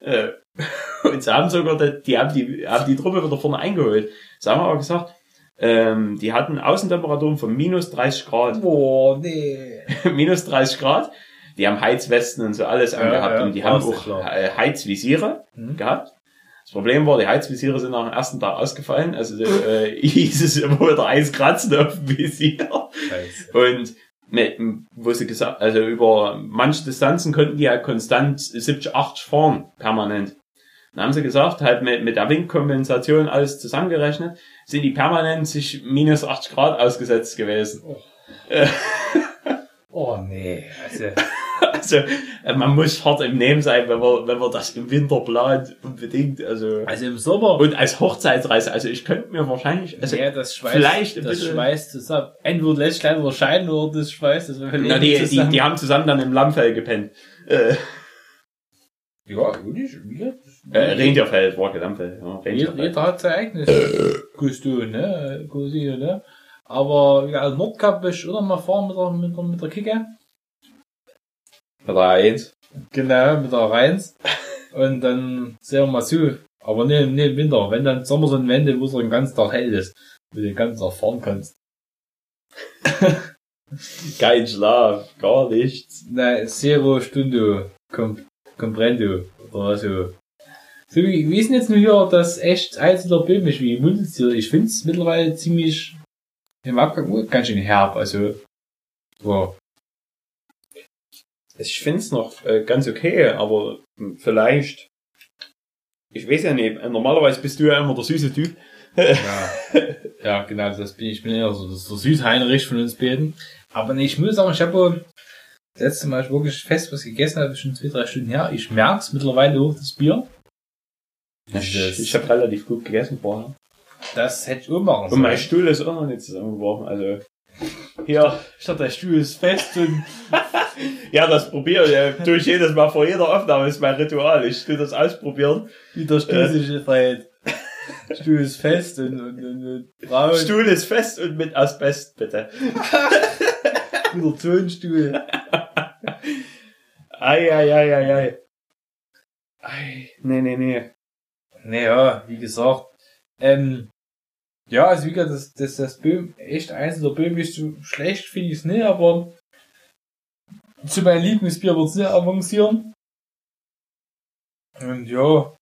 Äh, und sie haben sogar, die, die haben die, haben die Truppe wieder vorne eingeholt. Sie haben aber gesagt, ähm, die hatten Außentemperaturen von minus 30 Grad. Boah, nee. minus 30 Grad. Die haben Heizwesten und so alles Ja, angehabt ja, und die haben ja auch klar. äh, Heizvisiere Hm. gehabt. Das Problem war, die Heizvisiere sind nach dem ersten Tag ausgefallen. Also äh, hieß es immer wieder Eis kratzen auf dem Visier. Scheiße. Und mit, wo sie gesagt, also über manche Distanzen konnten die halt konstant 70, 80 fahren, permanent. Dann haben sie gesagt, halt mit, mit der Windkompensation alles zusammengerechnet, sind die permanent sich minus 80 Grad ausgesetzt gewesen. Oh nee. Also, Also, äh, man muss hart im Nehmen sein, wenn man, wenn man das im Winter plant, unbedingt. Also, also im Sommer. und als Hochzeitsreise, also ich könnte mir wahrscheinlich, also, ja, das schweißt, vielleicht ein das bisschen- schweißt zusammen. Entweder lässt gleich wieder scheinen oder das schweißt das na, die, die, die haben zusammen dann im Lammfell gepennt. Äh, Ja, gut, ich, äh, kein Lammfell. Ja, jeder, jeder hat sein eigenes Kostüm, ne? Cousine, ne? Aber ja, also Nordkap will ich mal fahren mit der, mit der, mit der Kicke. Oder eins. Genau, mit der Reins. Und dann sehen wir mal zu. Aber ne, ne, im Winter. Wenn dann Sommer so ein Wende, wo es den ganzen Tag hell ist, wo du den ganzen Tag fahren kannst. Kein Schlaf, gar nichts. Na, Zero Stundo com, Comprendo. Oder so. So wie, wie ist denn jetzt nur hier das echt einzelner böhmisch wie Mundeltier? Ich find's mittlerweile ziemlich im Abgang oh, ganz schön herb. Also, so. Ich find's noch äh, ganz okay, aber vielleicht, ich weiß ja nicht, normalerweise bist du ja immer der süße Typ. Ja, ja, genau, das bin ich. Bin eher so das ist der Südheinrich von uns beiden. Aber nee, ich muss sagen, ich habe das letzte Mal ich wirklich fest was gegessen habe, schon zwei, drei Stunden her. Ich merk's mittlerweile hoch das Bier. Ich, ich habe relativ gut gegessen vorher. Das hätte ich auch machen Und mein Stuhl ist auch noch nicht zusammengebrochen, also. Hier, statt der Stuhl ist fest und. ja, das probiere ich. ich jedes Mal vor jeder Aufnahme, ist mein Ritual. Ich tue das ausprobieren. Wie der Stuhl sich verhält. Stuhl ist fest und, und, und, und braun. Stuhl ist fest und mit Asbest, bitte. Der Tonstuhl. Ei, ei, ei, ei, ei. Ei, nee, nee, nee. Naja, wie gesagt. Ähm, ja, also wie gesagt, das, das, das Böhm, echt eins der Böhm ist so schlecht, finde ich es nicht, aber zu meinem Lieblingsbier wird's nicht avancieren. Und ja,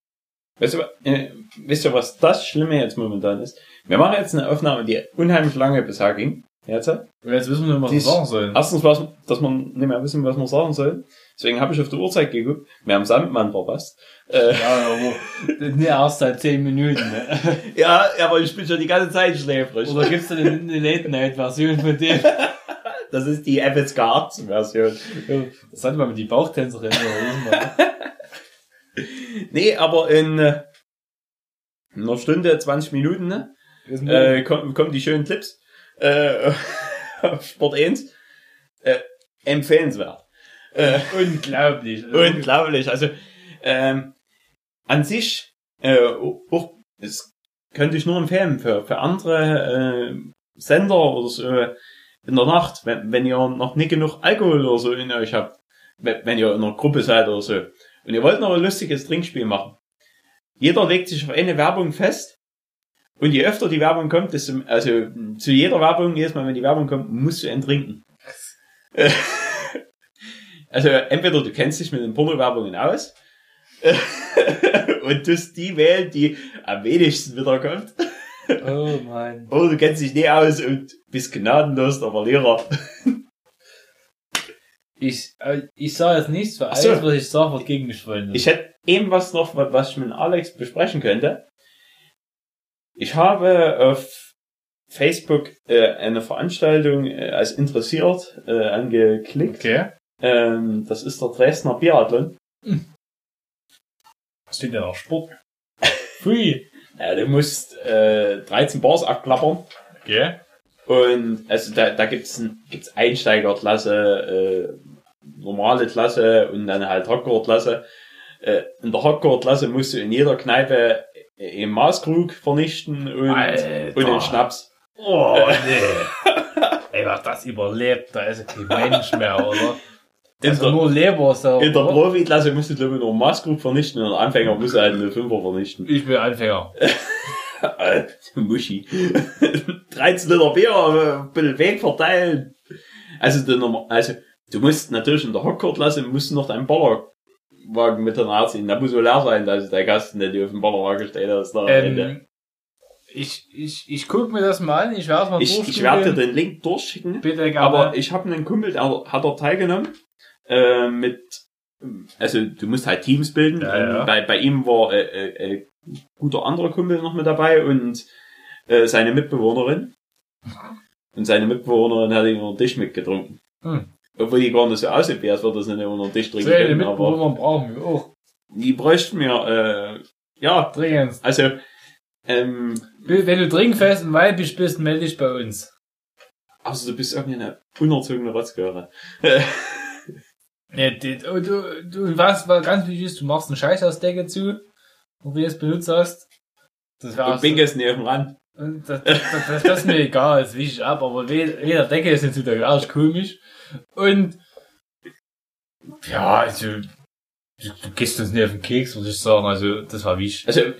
Weißt du, äh, wisst ihr, was das Schlimme jetzt momentan ist? Wir machen jetzt eine Aufnahme, die unheimlich lange bisher ging. Jetzt. jetzt wissen wir nicht, was wir sagen sollen. Erstens, was, dass man nicht mehr wissen, was man sagen soll. Deswegen habe ich auf die Uhrzeit geguckt. Wir haben Sandmann verpasst. Äh, Ja, aber nicht erst seit 10 Minuten. Ne? ja, aber ich bin schon die ganze Zeit schläfrig. Oder gibt's da eine, eine Late-Night-Version von dem? Das ist die FSK 18 Version. Das hat man mit die Bauchtänzerin. man? Nee, aber in äh, einer Stunde, 20 Minuten, ne? Äh, kommen, kommen die schönen Clips äh, auf Sport 1. Äh, empfehlenswert. Äh, Unglaublich. Also, unglaublich. Also ähm, an sich, äh, auch, das könnte ich nur empfehlen für, für andere äh, Sender oder so in der Nacht, wenn, wenn ihr noch nicht genug Alkohol oder so in euch habt, wenn, wenn ihr in einer Gruppe seid oder so, und ihr wollt noch ein lustiges Trinkspiel machen. Jeder legt sich auf eine Werbung fest und je öfter die Werbung kommt, desto, also zu jeder Werbung, jedes Mal, wenn die Werbung kommt, musst du einen trinken. Äh, Also entweder du kennst dich mit den Porno-Werbungen aus und tust die wählen, die am wenigsten wiederkommt. Oh mein. Oder du kennst dich nicht aus und bist gnadenlos der Verlierer. Ich, äh, ich sage jetzt nichts, für Ach so. alles, was ich sage, wird gegen mich freuen. Ich hätte eben was noch, was ich mit Alex besprechen könnte. Ich habe auf Facebook äh, eine Veranstaltung äh, als interessiert äh, angeklickt. Okay. Ähm, das ist der Dresdner Biathlon. Was steht denn auf Sport? Pfui. Ja, du musst äh, 13 Bars abklappern. Okay. Und also da, da gibt's, ein, gibt's Einsteigerklasse, äh, normale Klasse und dann halt Hardcore-Klasse. Äh, in der Hardcore-Klasse musst du in jeder Kneipe einen Maßkrug vernichten und, Alter. und den Schnaps. Oh, nee. Ey, was das überlebt, da ist kein Mensch mehr, oder? In Also der, nur Leber, so. in der Profi-Klasse musst du glaube ich nur einen Maßkrug vernichten und der Anfänger muss halt eine Fünfer vernichten. Ich bin Anfänger. Äh, Muschi. 13 Liter Bier, äh, ein bisschen Weg verteilen. Also, du, also, du musst natürlich in der Hardcore-Klasse musst du noch deinen Ballerwagen mit danach ziehen. Da muss so leer sein, dass der Gast, der dir auf dem Ballerwagen steht, das ist da. Ähm, ich, ich, ich guck mir das mal an, ich werde mal Ich, ich werde dir den Link durchschicken. Bitte gerne. Aber ich habe einen Kumpel, der hat dort teilgenommen. Äh, mit, also du musst halt Teams bilden. Ja, ja. Bei, bei ihm war äh, äh, äh, guter anderer Kumpel noch mit dabei und äh, seine Mitbewohnerin. Und seine Mitbewohnerin hat ihn den Tisch mitgetrunken. Hm. Obwohl die gar nicht so aussieht, wie als würde das nicht unter den Tisch trinken so können, aber Mitbewohner brauchen wir auch. die bräuchten wir, äh, ja, Dringend. also, ähm, Wenn du trinkfest und weiblich bist, melde dich bei uns. also du bist irgendwie eine unerzogene Rotzgöre. Nee, die, du, du, du, was, ganz wichtig ist, du machst eine Scheißhausdecke zu, wo du jetzt benutzt hast. Das Und nicht auf dem Rand. Und das, das, das, das ist mir egal, das wisch ich ab, aber we- weder Decke ist nicht so der arsch komisch. Und ja, also du, du gehst uns nicht auf den Keks, würde ich sagen. Also das war wichtig. Also,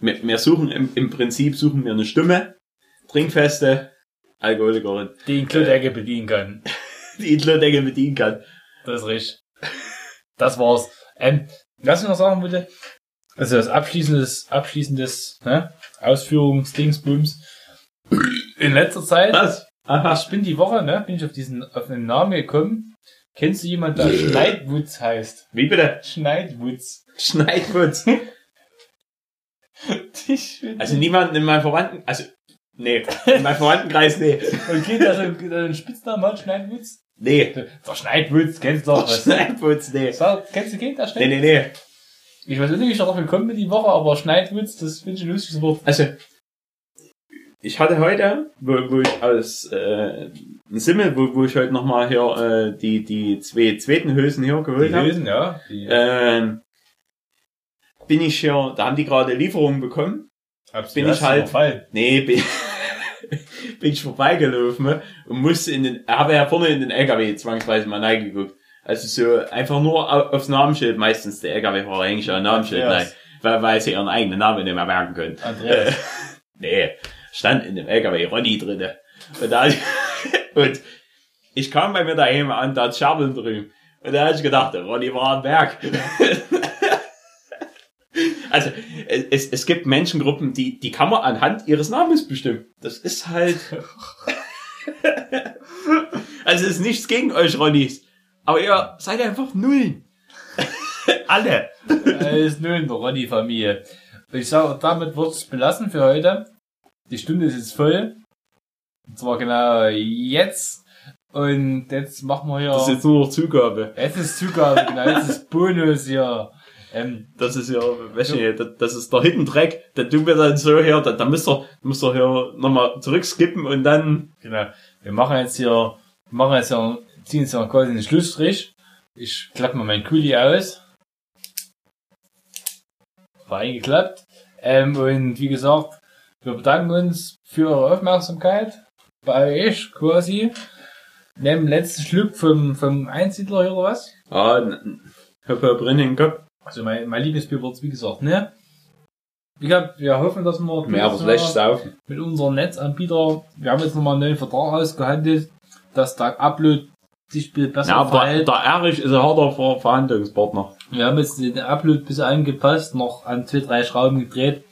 wir, wir suchen im, im Prinzip suchen wir eine Stimme, trinkfeste Alkoholikerin, Die in Klodecke bedienen kann. die die Decke bedienen kann. Das ist richtig. Das war's. Ähm, was ich noch sagen wollte, also das abschließendes, abschließendes ne, Ausführungsdingsbums. In letzter Zeit, Was? Aha. ich bin die Woche, ne, bin ich auf diesen, auf einen Namen gekommen. Kennst du jemanden, der Schneidwutz heißt? Wie bitte? Schneidwutz. Schneidwutz. Also niemand in meinem Verwandten, also, nee, in meinem Verwandtenkreis, nee. Und geht da so der einen Spitznamen hat, Schneidwutz? Nee. Der Schneidwutz, kennst du doch was. Schneidwutz, nee. Sag, Kennst du Kind, der Nee, Schneidwutz? nee, nee. Ich weiß nicht, wie ich darauf gekommen bin die Woche, aber Schneidwutz, das finde ich ein lustiges Wort. Also, ich hatte heute, wo, wo ich aus äh, Simmel, wo, wo ich heute nochmal hier äh, die, die zwei zweiten Hülsen hier geholt habe. Lösen, ja. Die, Ähm, bin ich hier, da haben die gerade Lieferungen bekommen. Hab's bin du ich halt- überfallen. Nee, bin, bin ich vorbeigelaufen und musste in den, habe ja vorne in den LKW zwangsweise mal reingeguckt. Also so einfach nur au- aufs Namensschild, meistens der LKW-Fahrer hängt ein Namensschild Andreas. weil, weil sie ihren eigenen Namen nicht mehr merken können. Andreas. Nee, stand in dem LKW Ronny drinne. Und, da, und ich kam bei mir daheim an, da Schabeln drüben. Und da habe ich gedacht, Ronny war am Berg. also, es, es gibt Menschengruppen, die, die kann man anhand ihres Namens bestimmen. Das ist halt... also, es ist nichts gegen euch, Ronnys. Aber ihr seid einfach Nullen. Alle. Er ist null in der Ronny-Familie. Ich sage, damit wird es belassen für heute. Die Stunde ist jetzt voll. Und zwar genau jetzt. Und jetzt machen wir hier. Das ist jetzt nur noch Zugabe. jetzt ist Zugabe, genau. Jetzt ist Bonus hier. Ähm, Das ist ja, weißt du, nicht, das, das ist der Hidden Track. Da tun wir dann so her, da, da müsst ihr, müsst ihr hier nochmal zurückskippen und dann, genau. Wir machen jetzt hier, wir machen jetzt hier, ziehen jetzt hier quasi einen Schlussstrich. Ich klappe mal meinen Kuli aus. War eingeklappt. Ähm, und wie gesagt, wir bedanken uns für eure Aufmerksamkeit. Bei euch quasi. Nehmen letzten Schluck vom, vom Einsiedler hier oder was? ah, hab hab rein in den Kopf. Also mein, mein Lieblingsbier wird's wie gesagt, ne? Wie gesagt, wir hoffen, dass wir Mehr aber schlecht saufen. mit unserem Netzanbieter, wir haben jetzt nochmal einen neuen Vertrag ausgehandelt, dass der Upload sich besser Ja, aber der, verhält. der Erich ist ein harter Ver Verhandlungspartner. Wir haben jetzt den Upload ein bisschen angepasst, noch an zwei, drei Schrauben gedreht.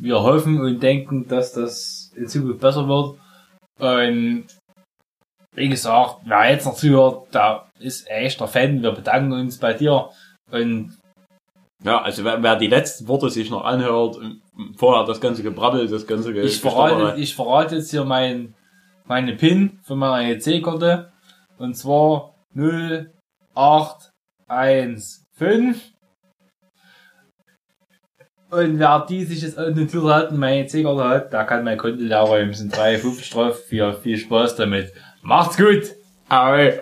Wir hoffen und denken, dass das in Zukunft besser wird. Und wie gesagt, wer jetzt noch zuhört, da ist echt der Fan. Wir bedanken uns bei dir. Und Ja, also wer, wer die letzten Worte sich noch anhört, vorher das ganze Gebrabbel, das ganze Ge ich verrate, ich verrate jetzt hier mein, meine PIN von meiner EC-Karte. Und zwar 0815. Und wer die sich jetzt notiert hat und meine EC-Karte hat, der kann mein Konto leer räumen. Es sind 3,50 drauf. Viel, viel Spaß damit. Macht's gut! Ahoi.